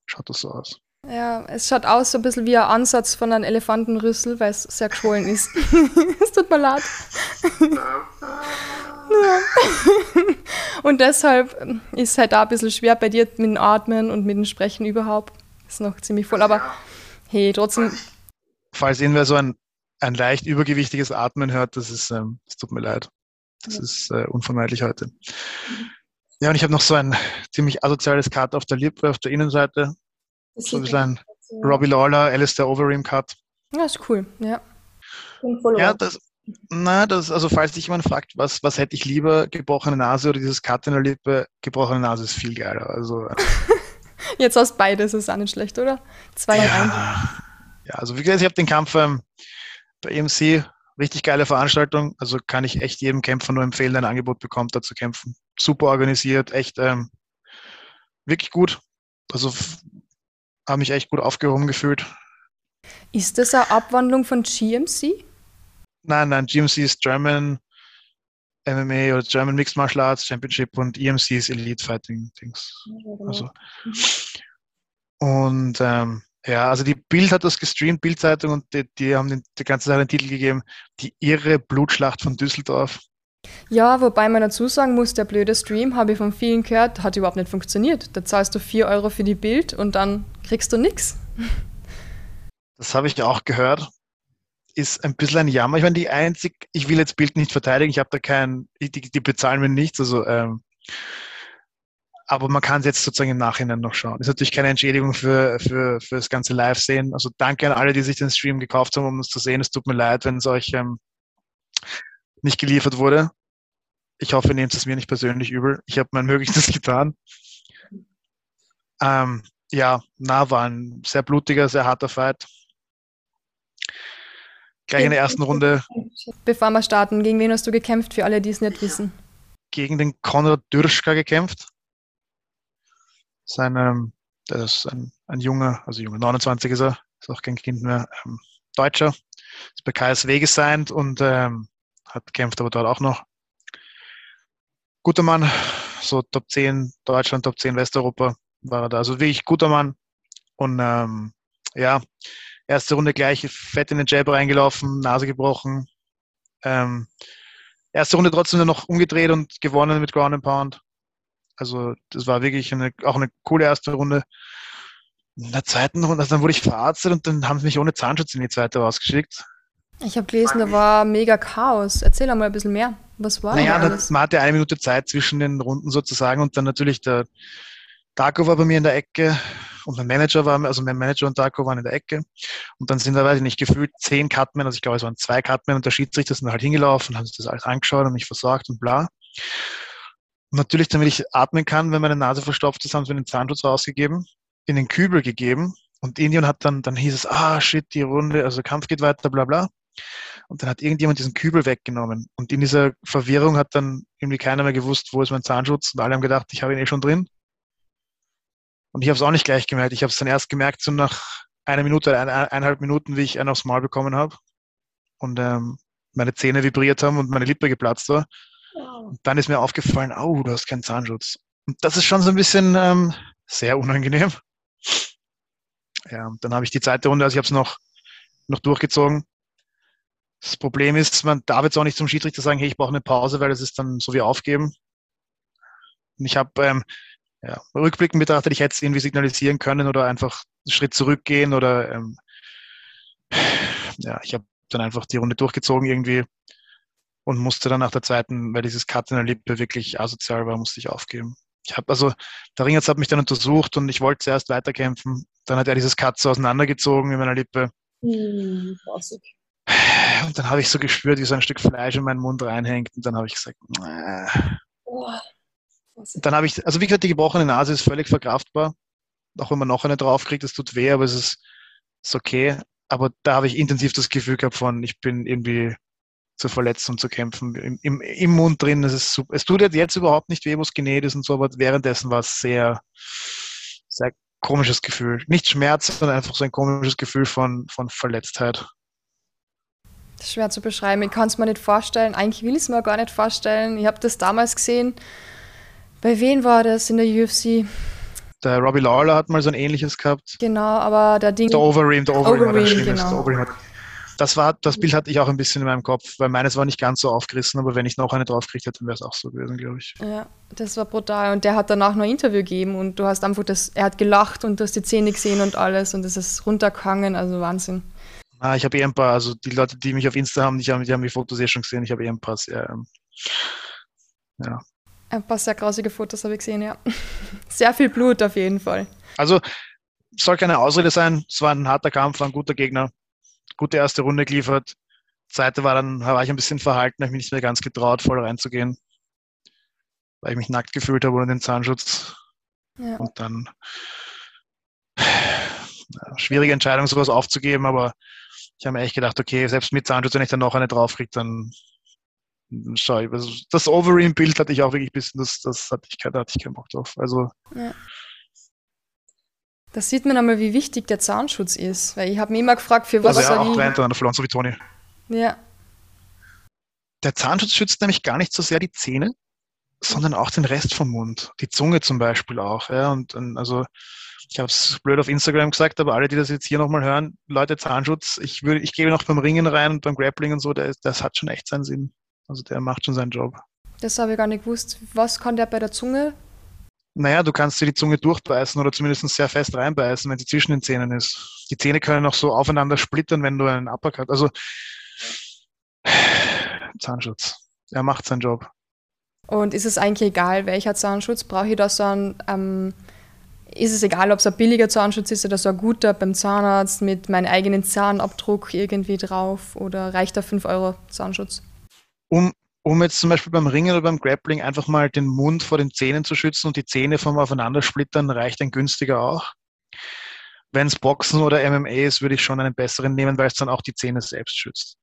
schaut das so aus. Ja, es schaut aus so ein bisschen wie ein Ansatz von einem Elefantenrüssel, weil es sehr geschwollen ist. es tut mir leid. und deshalb ist es halt auch ein bisschen schwer bei dir mit dem Atmen und mit dem Sprechen überhaupt. Ist noch ziemlich voll, aber hey, trotzdem. Falls irgendwer so ein, ein leicht übergewichtiges Atmen hört, das ist, ähm, das tut mir leid. Das ja. ist äh, unvermeidlich heute. Ja, und ich habe noch so ein ziemlich asoziales Cut auf der Lippe, auf der Innenseite. So ein bisschen Robbie Lawler, Alistair Overeem Cut. Ja, ist cool, ja. Ja, das, na, das, also falls sich jemand fragt, was, was hätte ich lieber, gebrochene Nase oder dieses Cut in der Lippe, gebrochene Nase ist viel geiler. Also, Jetzt aus beides ist auch nicht schlecht, oder? Zwei ja, ja, also wie gesagt, ich habe den Kampf ähm, bei EMC, richtig geile Veranstaltung. Also kann ich echt jedem Kämpfer nur empfehlen, der ein Angebot bekommt, da zu kämpfen. Super organisiert, echt ähm, wirklich gut. Also habe mich echt gut aufgehoben gefühlt. Ist das eine Abwandlung von GMC? Nein, nein, GMC ist German MMA oder German Mixed Martial Arts Championship und EMC ist Elite Fighting Dings. Genau. Also. Und ähm, ja, also die Bild hat das gestreamt, Bildzeitung, und die, die haben den, die ganze Sache einen Titel gegeben, die irre Blutschlacht von Düsseldorf. Ja, wobei man dazu sagen muss, der blöde Stream, habe ich von vielen gehört, hat überhaupt nicht funktioniert. Da zahlst du 4 Euro für die Bild und dann kriegst du nichts. Das habe ich auch gehört. Ist ein bisschen ein Jammer. Ich meine, die einzig, ich will jetzt Bild nicht verteidigen, ich habe da keinen, die, die bezahlen mir nichts, also ähm, aber man kann es jetzt sozusagen im Nachhinein noch schauen. Ist natürlich keine Entschädigung für, für, für das ganze Live-Sehen. Also danke an alle, die sich den Stream gekauft haben, um es zu sehen. Es tut mir leid, wenn es euch ähm, nicht geliefert wurde. Ich hoffe, ihr nehmt es mir nicht persönlich übel. Ich habe mein Möglichstes getan. Ähm, ja, na, war ein sehr blutiger, sehr harter Fight. Gleich in der ersten Runde. Bevor wir starten, gegen wen hast du gekämpft, für alle, die es nicht wissen? Gegen den Konrad Dürschka gekämpft sein, ähm, der ist ein, ein junger, also junger, 29 ist er, ist auch kein Kind mehr, ähm, Deutscher, ist bei KSW gesigned und ähm, hat kämpft aber dort auch noch. Guter Mann, so Top 10 Deutschland, Top 10 Westeuropa war er da. Also wirklich guter Mann. Und ähm, ja, erste Runde gleich fett in den Jab reingelaufen, Nase gebrochen. Ähm, erste Runde trotzdem noch umgedreht und gewonnen mit Ground and Pound. Also das war wirklich eine, auch eine coole erste Runde. In der zweiten Runde, also dann wurde ich verarztet und dann haben sie mich ohne Zahnschutz in die zweite rausgeschickt. Ich habe gelesen, da war mega Chaos. Erzähl einmal ein bisschen mehr. Was war naja, da man hatte eine Minute Zeit zwischen den Runden sozusagen und dann natürlich der Darko war bei mir in der Ecke und mein Manager war, also mein Manager und Darko waren in der Ecke und dann sind da, weiß ich nicht, gefühlt zehn Cutmen, also ich glaube, es waren zwei Cutmen und der Schiedsrichter sind halt hingelaufen, haben sich das alles angeschaut und mich versorgt und bla natürlich, damit ich atmen kann, wenn meine Nase verstopft ist, haben sie mir den Zahnschutz rausgegeben, in den Kübel gegeben. Und Indian hat dann, dann hieß es, ah, shit, die Runde, also Kampf geht weiter, bla, bla. Und dann hat irgendjemand diesen Kübel weggenommen. Und in dieser Verwirrung hat dann irgendwie keiner mehr gewusst, wo ist mein Zahnschutz. Und alle haben gedacht, ich habe ihn eh schon drin. Und ich habe es auch nicht gleich gemerkt. Ich habe es dann erst gemerkt, so nach einer Minute, ein, eineinhalb Minuten, wie ich einen aufs Maul bekommen habe. Und ähm, meine Zähne vibriert haben und meine Lippe geplatzt war. Dann ist mir aufgefallen, oh, du hast keinen Zahnschutz. Das ist schon so ein bisschen ähm, sehr unangenehm. Ja, dann habe ich die zweite Runde, also ich habe es noch, noch durchgezogen. Das Problem ist, man darf jetzt auch nicht zum Schiedsrichter sagen, hey, ich brauche eine Pause, weil das ist dann so wie aufgeben. Und ich habe ähm, ja, rückblickend betrachtet, ich hätte es irgendwie signalisieren können oder einfach einen Schritt zurückgehen oder ähm, ja, ich habe dann einfach die Runde durchgezogen irgendwie und musste dann nach der zweiten, weil dieses Cut in der Lippe wirklich asozial war, musste ich aufgeben. Ich habe also, der Ringerz hat mich dann untersucht und ich wollte zuerst weiterkämpfen. Dann hat er dieses Cut so auseinandergezogen in meiner Lippe. Mm, und dann habe ich so gespürt, wie so ein Stück Fleisch in meinen Mund reinhängt und dann habe ich gesagt, oh, dann habe ich, also wie gesagt, die gebrochene Nase ist völlig verkraftbar. Auch wenn man noch eine draufkriegt, das tut weh, aber es ist, ist okay. Aber da habe ich intensiv das Gefühl gehabt von, ich bin irgendwie zu verletzen und zu kämpfen. Im, im, im Mund drin, das ist super. Es tut jetzt überhaupt nicht weh, wo es genäht ist und so, aber währenddessen war es sehr, sehr komisches Gefühl. Nicht Schmerz, sondern einfach so ein komisches Gefühl von, von Verletztheit. Schwer zu beschreiben. Ich kann es mir nicht vorstellen. Eigentlich will ich es mir gar nicht vorstellen. Ich habe das damals gesehen. Bei wem war das in der UFC? Der Robbie Lawler hat mal so ein ähnliches gehabt. Genau, aber der Ding. Der Overeem, der Overeem, war der genau. Der Overeem hat, das, war, das Bild hatte ich auch ein bisschen in meinem Kopf, weil meines war nicht ganz so aufgerissen, aber wenn ich noch eine draufkriegt hätte, wäre es auch so gewesen, glaube ich. Ja, das war brutal. Und der hat danach noch ein Interview gegeben und du hast einfach das, er hat gelacht und du hast die Zähne gesehen und alles und es ist runtergehangen, also Wahnsinn. Ah, ich habe eh ein paar, also die Leute, die mich auf Insta haben, die haben, die haben die Fotos eh schon gesehen, ich habe eh ein paar sehr, ähm, ja. Ein paar sehr grausige Fotos habe ich gesehen, ja. Sehr viel Blut auf jeden Fall. Also soll keine Ausrede sein, es war ein harter Kampf, war ein guter Gegner, gute erste Runde geliefert. Zweite war dann, war ich ein bisschen verhalten, habe mich nicht mehr ganz getraut, voll reinzugehen, weil ich mich nackt gefühlt habe ohne den Zahnschutz. Ja. Und dann ja, schwierige Entscheidung, sowas aufzugeben, aber ich habe mir echt gedacht, okay, selbst mit Zahnschutz, wenn ich dann noch eine draufkriege, dann schau ich. Also das Overeem-Bild hatte ich auch wirklich ein bisschen, das, das hatte ich, da hatte ich keinen Bock drauf. Also Da sieht man einmal, wie wichtig der Zahnschutz ist. Weil ich habe mich immer gefragt, für was Also ja, soll auch drei hintereinander verloren, so wie Toni. Ja, Der Zahnschutz schützt nämlich gar nicht so sehr die Zähne, sondern auch den Rest vom Mund. Die Zunge zum Beispiel auch. Ja, und, und also ich habe es blöd auf Instagram gesagt, aber alle, die das jetzt hier nochmal hören, Leute, Zahnschutz, ich würde, ich gebe noch beim Ringen rein und beim Grappling und so, der, das hat schon echt seinen Sinn. Also der macht schon seinen Job. das habe ich gar nicht gewusst. Was kann der bei der Zunge? Naja, du kannst dir die Zunge durchbeißen oder zumindest sehr fest reinbeißen, wenn sie zwischen den Zähnen ist. Die Zähne können auch so aufeinander splittern, wenn du einen Uppercut. Also Zahnschutz. Er macht seinen Job. Und ist es eigentlich egal, welcher Zahnschutz? Brauche ich da so einen... Ähm, ist es egal, ob es ein billiger Zahnschutz ist oder so ein guter beim Zahnarzt mit meinem eigenen Zahnabdruck irgendwie drauf? Oder reicht der 5 Euro Zahnschutz? Um, um jetzt zum Beispiel beim Ringen oder beim Grappling einfach mal den Mund vor den Zähnen zu schützen und die Zähne vom Aufeinandersplittern, reicht ein günstiger auch. Wenn es Boxen oder MMA ist, würde ich schon einen besseren nehmen, weil es dann auch die Zähne selbst schützt.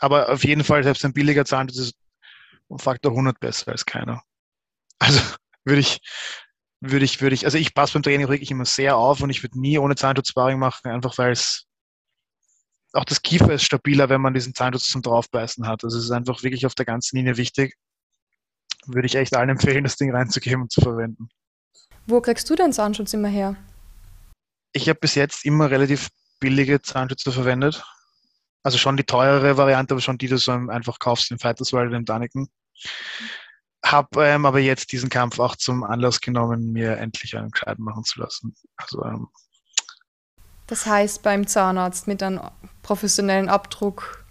Aber auf jeden Fall, selbst ein billiger Zahnschutz ist um Faktor 100 besser als keiner. Also würde ich, würde ich, würde ich, also ich passe beim Training wirklich immer sehr auf und ich würde nie ohne Zahnschutz machen, einfach weil es auch das Kiefer ist stabiler, wenn man diesen Zahnschutz zum Draufbeißen hat. Also es ist einfach wirklich auf der ganzen Linie wichtig. Würde ich echt allen empfehlen, das Ding reinzugeben und zu verwenden. Wo kriegst du deinen Zahnschutz immer her? Ich habe bis jetzt immer relativ billige Zahnschützer verwendet. Also schon die teurere Variante, aber schon die, die du so einfach kaufst im Fighters World im Daniken. Hab ähm, aber jetzt diesen Kampf auch zum Anlass genommen, mir endlich einen gescheiten machen zu lassen. Also ähm, Das heißt, beim Zahnarzt mit einem professionellen Abdruck.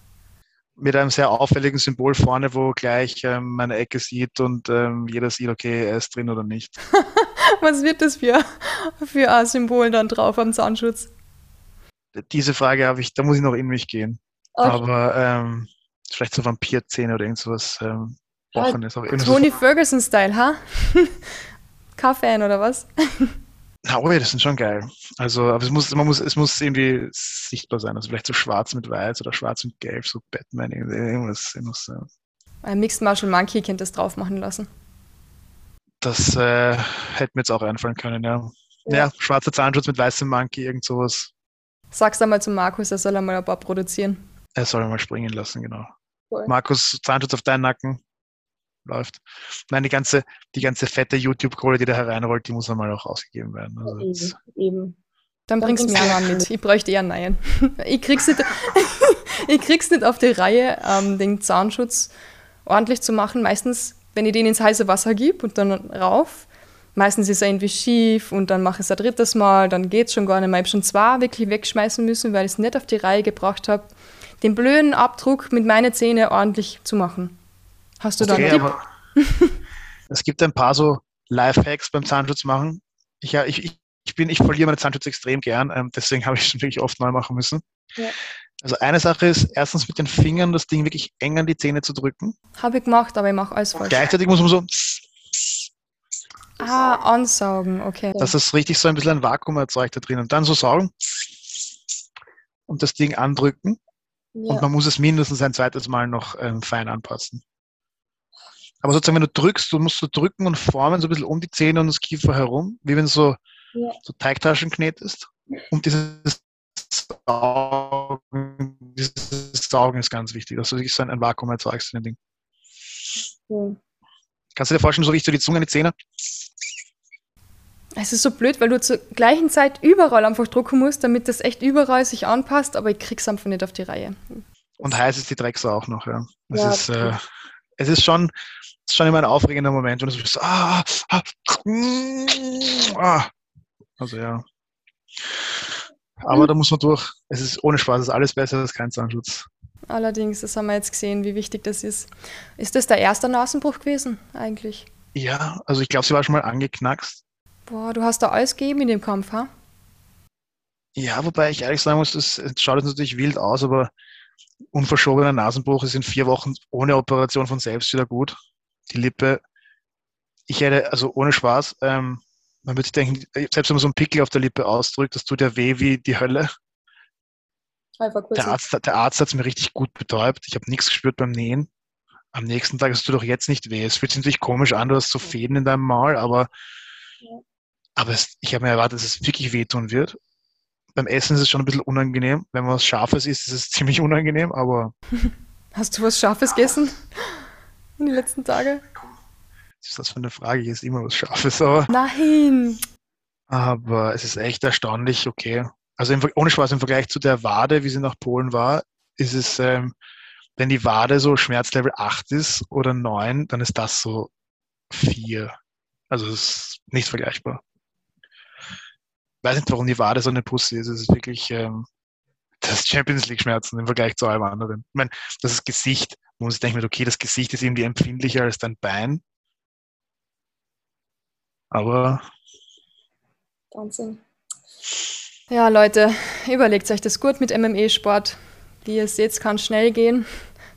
mit einem sehr auffälligen Symbol vorne, wo gleich ähm, meine Ecke sieht und ähm, jeder sieht, okay, er ist drin oder nicht. Was wird das für, für ein Symbol dann drauf am Zahnschutz? Diese Frage habe ich, da muss ich noch in mich gehen. Okay. Aber ähm, vielleicht so Vampirzähne oder irgend sowas ähm. Tony Ferguson-Style, ha? Kein Fan oder was? Na, oh ja, das sind schon geil. Also, aber es muss, man muss, es muss irgendwie sichtbar sein. Also vielleicht so schwarz mit weiß oder schwarz mit gelb, so Batman, irgendwas. irgendwas äh, Ein Mixed Martial Monkey könnte das drauf machen lassen. das äh, hätte mir jetzt auch einfallen können, ja. Ja. Ja, schwarzer Zahnschutz mit weißem Monkey, irgend sowas. Sag's einmal zu Markus, er soll einmal ein paar produzieren. Er soll mal springen lassen, genau. Cool. Markus, Zahnschutz auf deinen Nacken. Läuft. Nein, die ganze, die ganze fette YouTube-Kohle, die da hereinrollt, die muss einmal auch ausgegeben werden. Also Eben, eben. Dann Dann bring's mir mal mit. Ich bräuchte eher einen neuen. Ich krieg's nicht, ich krieg's nicht auf die Reihe, ähm, den Zahnschutz ordentlich zu machen. Meistens, wenn ich den ins heiße Wasser gebe und dann rauf, meistens ist er irgendwie schief und dann mache ich es ein drittes Mal, dann geht's schon gar nicht mehr. Ich habe schon zwei wirklich wegschmeißen müssen, weil ich es nicht auf die Reihe gebracht habe, den blöden Abdruck mit meinen Zähnen ordentlich zu machen. Hast du da okay, einen Tipp? es gibt ein paar so Lifehacks beim Zahnschutz machen. Ich, ja, ich, ich, bin, ich verliere meine Zahnschutz extrem gern, ähm, deswegen habe ich schon wirklich oft neu machen müssen. Ja. Also eine Sache ist, erstens mit den Fingern das Ding wirklich eng an die Zähne zu drücken. Habe ich gemacht, aber ich mache alles falsch. Gleichzeitig muss man so, Ah, ansaugen, okay. dass das richtig so ein bisschen ein Vakuum erzeugt da drin und dann so saugen und das Ding andrücken und Ja. man muss es mindestens ein zweites Mal noch ähm, fein anpassen. Aber sozusagen, wenn du drückst, du musst so drücken und formen, so ein bisschen um die Zähne und das Kiefer herum, wie wenn du so, Ja. so Teigtaschen knetest, um dieses Saugen dieses Saugen ist ganz wichtig, dass du wirklich so ein, ein Vakuum erzeugst in dem Ding. Ja. Kannst du dir vorstellen, so wie ich so die Zunge in die Zähne? Es ist so blöd, weil du zur gleichen Zeit überall einfach drucken musst, damit das echt überall sich anpasst, aber ich krieg's einfach nicht auf die Reihe. Und heiß ist die Drecksau auch noch, ja. Es, ja, ist, äh, es ist schon, es ist schon immer ein aufregender Moment, wenn du so ah, ah, ah. Also ja. Aber mhm. da muss man durch. Es ist ohne Spaß, es ist alles besser als kein Zahnschutz. Allerdings, das haben wir jetzt gesehen, wie wichtig das ist. Ist das der erste Nasenbruch gewesen, eigentlich? Ja, also ich glaube, sie war schon mal angeknackst. Boah, du hast da alles gegeben in dem Kampf, ha? Ja, wobei ich ehrlich sagen muss, das schaut jetzt natürlich wild aus, aber unverschobener Nasenbruch ist in vier Wochen ohne Operation von selbst wieder gut. Die Lippe, ich hätte, also ohne Spaß, ähm, man würde sich denken, selbst wenn man so einen Pickel auf der Lippe ausdrückt, das tut ja weh wie die Hölle. Der Arzt, der Arzt hat es mir richtig gut betäubt. Ich habe nichts gespürt beim Nähen. Am nächsten Tag hast du doch jetzt nicht weh. Es fühlt sich natürlich komisch an, du hast so Fäden in deinem Maul, aber, ja. aber es, ich habe mir erwartet, dass es wirklich wehtun wird. Beim Essen ist es schon ein bisschen unangenehm. Wenn man was Scharfes isst, ist es ziemlich unangenehm, aber. Hast du was Scharfes gegessen in den letzten Tagen? Was ist das für eine Frage? Hier ist immer was Scharfes, aber. Nein! Aber es ist echt erstaunlich, okay. Also im, ohne Spaß im Vergleich zu der Wade, wie sie nach Polen war, ist es, ähm, wenn die Wade so Schmerzlevel 8 ist oder 9, dann ist das so 4. Also es ist nicht vergleichbar. Ich weiß nicht, warum die Wade so eine Pussy ist. Es ist wirklich ähm, das Champions League-Schmerzen im Vergleich zu allem anderen. Ich meine, das ist Gesicht. Man muss denken, okay, das Gesicht ist irgendwie empfindlicher als dein Bein. Aber. Wahnsinn. Ja, Leute, überlegt euch das gut mit MME-Sport. Wie ihr seht, kann schnell gehen.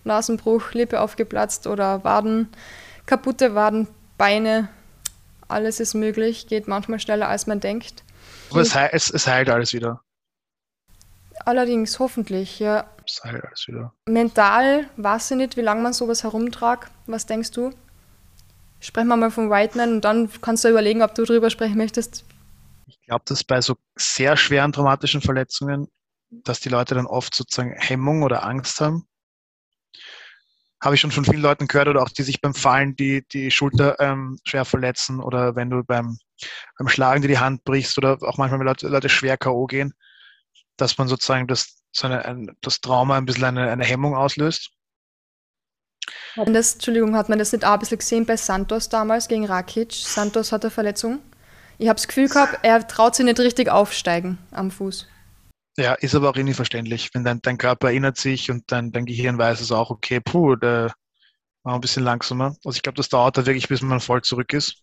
Nasenbruch, Lippe aufgeplatzt oder Waden, kaputte Waden, Beine. Alles ist möglich, geht manchmal schneller als man denkt. Aber es, heilt, es, es heilt alles wieder. Allerdings, hoffentlich, ja. Es heilt alles wieder. Mental weiß ich nicht, wie lange man sowas herumtragt. Was denkst du? Sprechen wir mal vom Whiteman und dann kannst du überlegen, ob du darüber sprechen möchtest. Ich glaube, dass bei so sehr schweren traumatischen Verletzungen, dass die Leute dann oft sozusagen Hemmung oder Angst haben. Habe ich schon von vielen Leuten gehört oder auch die sich beim Fallen die, die Schulter ähm, schwer verletzen oder wenn du beim, beim Schlagen dir die Hand brichst oder auch manchmal, wenn Leute, Leute schwer K.O. gehen, dass man sozusagen das, so eine, ein, das Trauma ein bisschen eine, eine Hemmung auslöst. Hat das, Entschuldigung, hat man das nicht auch ein bisschen gesehen bei Santos damals gegen Rakic? Santos hatte Verletzung. Ich habe das Gefühl gehabt, er traut sich nicht richtig aufsteigen am Fuß. Ja, ist aber auch irgendwie verständlich. Wenn dein, dein Körper erinnert sich und dein, dein Gehirn weiß es auch, okay, puh, der war ein bisschen langsamer. Also ich glaube, das dauert da wirklich, bis man voll zurück ist.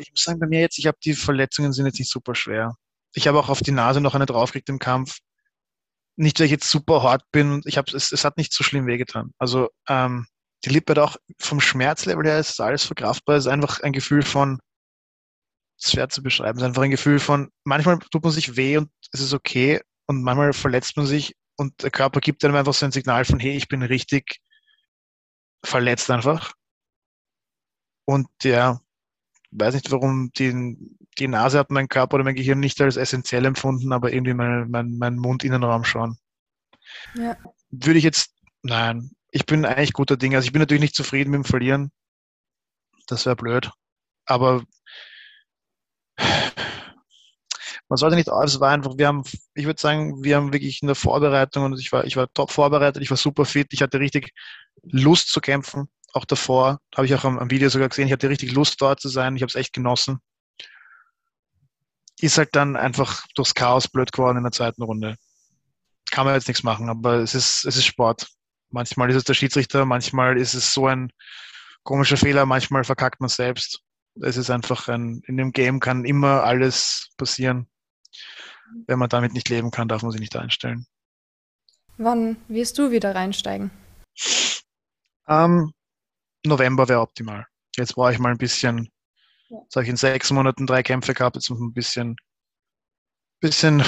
Ich muss sagen, bei mir jetzt, ich habe die Verletzungen sind jetzt nicht super schwer. Ich habe auch auf die Nase noch eine draufgekriegt im Kampf nicht, weil ich jetzt super hart bin. Ich habe es, es hat nicht so schlimm wehgetan. Also ähm, die Lippe hat auch vom Schmerzlevel her ist alles verkraftbar. Es ist einfach ein Gefühl von, schwer zu beschreiben, es ist einfach ein Gefühl von, manchmal tut man sich weh und es ist okay und manchmal verletzt man sich und der Körper gibt einem einfach so ein Signal von, hey, ich bin richtig verletzt einfach. Und ja, weiß nicht, warum die, die Nase hat mein Körper oder mein Gehirn nicht als essentiell empfunden, aber irgendwie mein, mein, mein Mundinnenraum schon. Ja. Würde ich jetzt, nein, ich bin eigentlich guter Ding. Also ich bin natürlich nicht zufrieden mit dem Verlieren. Das wäre blöd. Aber man sollte nicht, es war einfach, wir haben, ich würde sagen, wir haben wirklich in der Vorbereitung und ich war, ich war top vorbereitet, ich war super fit, ich hatte richtig Lust zu kämpfen auch davor, habe ich auch am, am, Video sogar gesehen, ich hatte richtig Lust dort zu sein, ich habe es echt genossen. Ist halt dann einfach durchs Chaos blöd geworden in der zweiten Runde. Kann man jetzt nichts machen, aber es ist, es ist Sport. Manchmal ist es der Schiedsrichter, manchmal ist es so ein komischer Fehler, manchmal verkackt man selbst. Es ist einfach ein, in dem Game kann immer alles passieren. Wenn man damit nicht leben kann, darf man sich nicht einstellen. Wann wirst du wieder reinsteigen? Ähm, November wäre optimal. Jetzt brauche ich mal ein bisschen, ja. sage ich in sechs Monaten drei Kämpfe gehabt, jetzt muss man ein bisschen, bisschen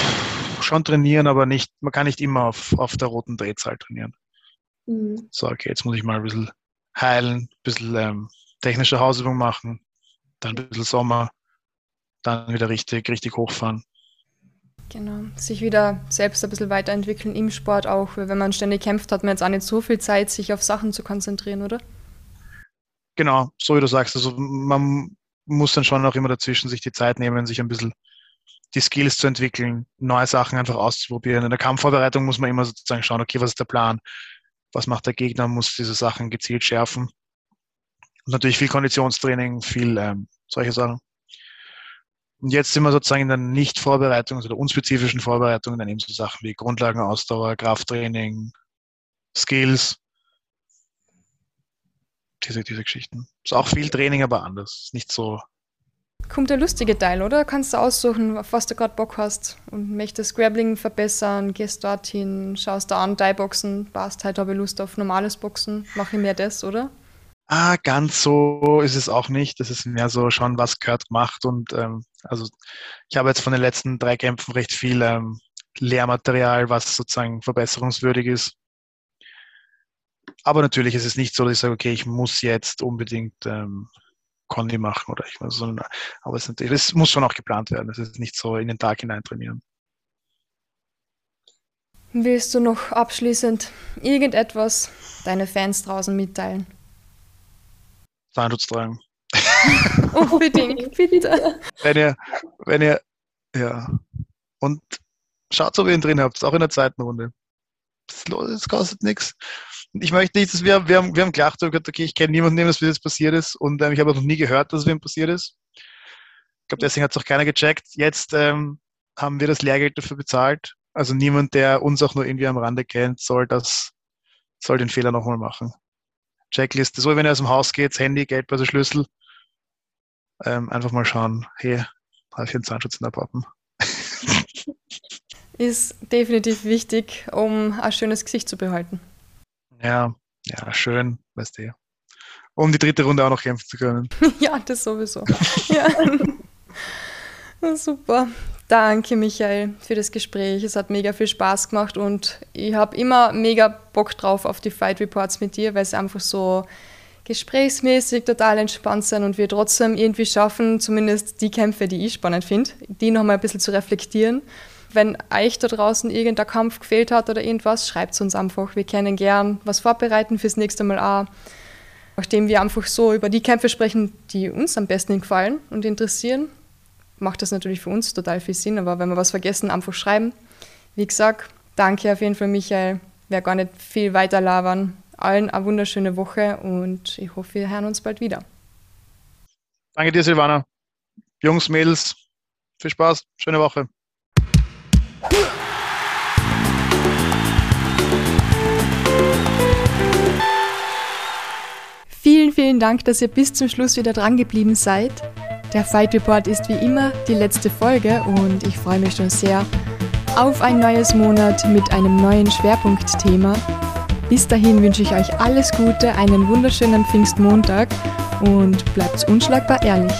schon trainieren, aber nicht, man kann nicht immer auf, auf der roten Drehzahl trainieren. Mhm. So, okay, jetzt muss ich mal ein bisschen heilen, ein bisschen ähm, technische Hausübung machen, dann ein bisschen Sommer, dann wieder richtig, richtig hochfahren. Genau, sich wieder selbst ein bisschen weiterentwickeln im Sport auch, wenn man ständig kämpft, hat man jetzt auch nicht so viel Zeit, sich auf Sachen zu konzentrieren, oder? Genau, so wie du sagst. Also man muss dann schon auch immer dazwischen sich die Zeit nehmen, sich ein bisschen die Skills zu entwickeln, neue Sachen einfach auszuprobieren. In der Kampfvorbereitung muss man immer sozusagen schauen, okay, was ist der Plan? Was macht der Gegner? Muss diese Sachen gezielt schärfen. Und natürlich viel Konditionstraining, viel ähm, solche Sachen. Und jetzt sind wir sozusagen in der Nicht-Vorbereitung, also der unspezifischen Vorbereitung, dann eben so Sachen wie Grundlagenausdauer, Krafttraining, Skills, diese, diese Geschichten. Ist auch viel Training, aber anders. Ist nicht so. Kommt der lustige Teil, oder? Kannst du aussuchen, auf was du gerade Bock hast und möchtest Grappling verbessern, gehst dorthin, schaust da an, Thai-Boxen, passt, heute habe ich Lust auf normales Boxen, mache ich mehr das, oder? Ah, ganz so ist es auch nicht. Das ist mehr so schon, was gehört gemacht. Und ähm, also ich habe jetzt von den letzten drei Kämpfen recht viel ähm, Lehrmaterial, was sozusagen verbesserungswürdig ist. Aber natürlich ist es nicht so, dass ich sage, okay, ich muss jetzt unbedingt ähm, Condi machen oder ich sondern, aber es, natürlich, das muss schon auch geplant werden. Es ist nicht so in den Tag hinein trainieren. Willst du noch abschließend irgendetwas deine Fans draußen mitteilen? Zahnschutz tragen. Unbedingt, bitte. Wenn ihr, wenn ihr, ja. Und schaut, ob ihr ihn drin habt, auch in der zweiten Runde. Es kostet nichts. Ich möchte nicht, dass wir, wir haben, wir haben gelacht und gesagt, okay, ich kenne niemanden, dem das jetzt passiert ist und ähm, ich habe noch nie gehört, dass es ihm passiert ist. Ich glaube, deswegen hat es auch keiner gecheckt. Jetzt ähm, haben wir das Lehrgeld dafür bezahlt. Also niemand, der uns auch nur irgendwie am Rande kennt, soll das, soll den Fehler nochmal machen. Checkliste. So, wenn ihr aus dem Haus geht, Handy, Geldbörse, Schlüssel, ähm, einfach mal schauen, hey, habe ich einen Zahnschutz in der Pappen? Ist definitiv wichtig, um ein schönes Gesicht zu behalten. Ja, ja, schön, weißt du. Um die dritte Runde auch noch kämpfen zu können. ja, das sowieso. ja. Super. Danke, Michael, für das Gespräch. Es hat mega viel Spaß gemacht und ich habe immer mega Bock drauf auf die Fight Reports mit dir, weil sie einfach so gesprächsmäßig total entspannt sind und wir trotzdem irgendwie schaffen, zumindest die Kämpfe, die ich spannend finde, die nochmal ein bisschen zu reflektieren. Wenn euch da draußen irgendein Kampf gefehlt hat oder irgendwas, schreibt es uns einfach. Wir können gern was vorbereiten fürs nächste Mal auch. Nachdem wir einfach so über die Kämpfe sprechen, die uns am besten gefallen und interessieren, macht das natürlich für uns total viel Sinn, aber wenn wir was vergessen, einfach schreiben. Wie gesagt, danke auf jeden Fall, Michael. Ich werde gar nicht viel weiter labern. Allen eine wunderschöne Woche und ich hoffe, wir hören uns bald wieder. Danke dir, Silvana. Jungs, Mädels, viel Spaß, schöne Woche. Vielen, vielen Dank, dass ihr bis zum Schluss wieder dran geblieben seid. Der Fight Report ist wie immer die letzte Folge und ich freue mich schon sehr auf ein neues Monat mit einem neuen Schwerpunktthema. Bis dahin wünsche ich euch alles Gute, einen wunderschönen Pfingstmontag und bleibt unschlagbar ehrlich.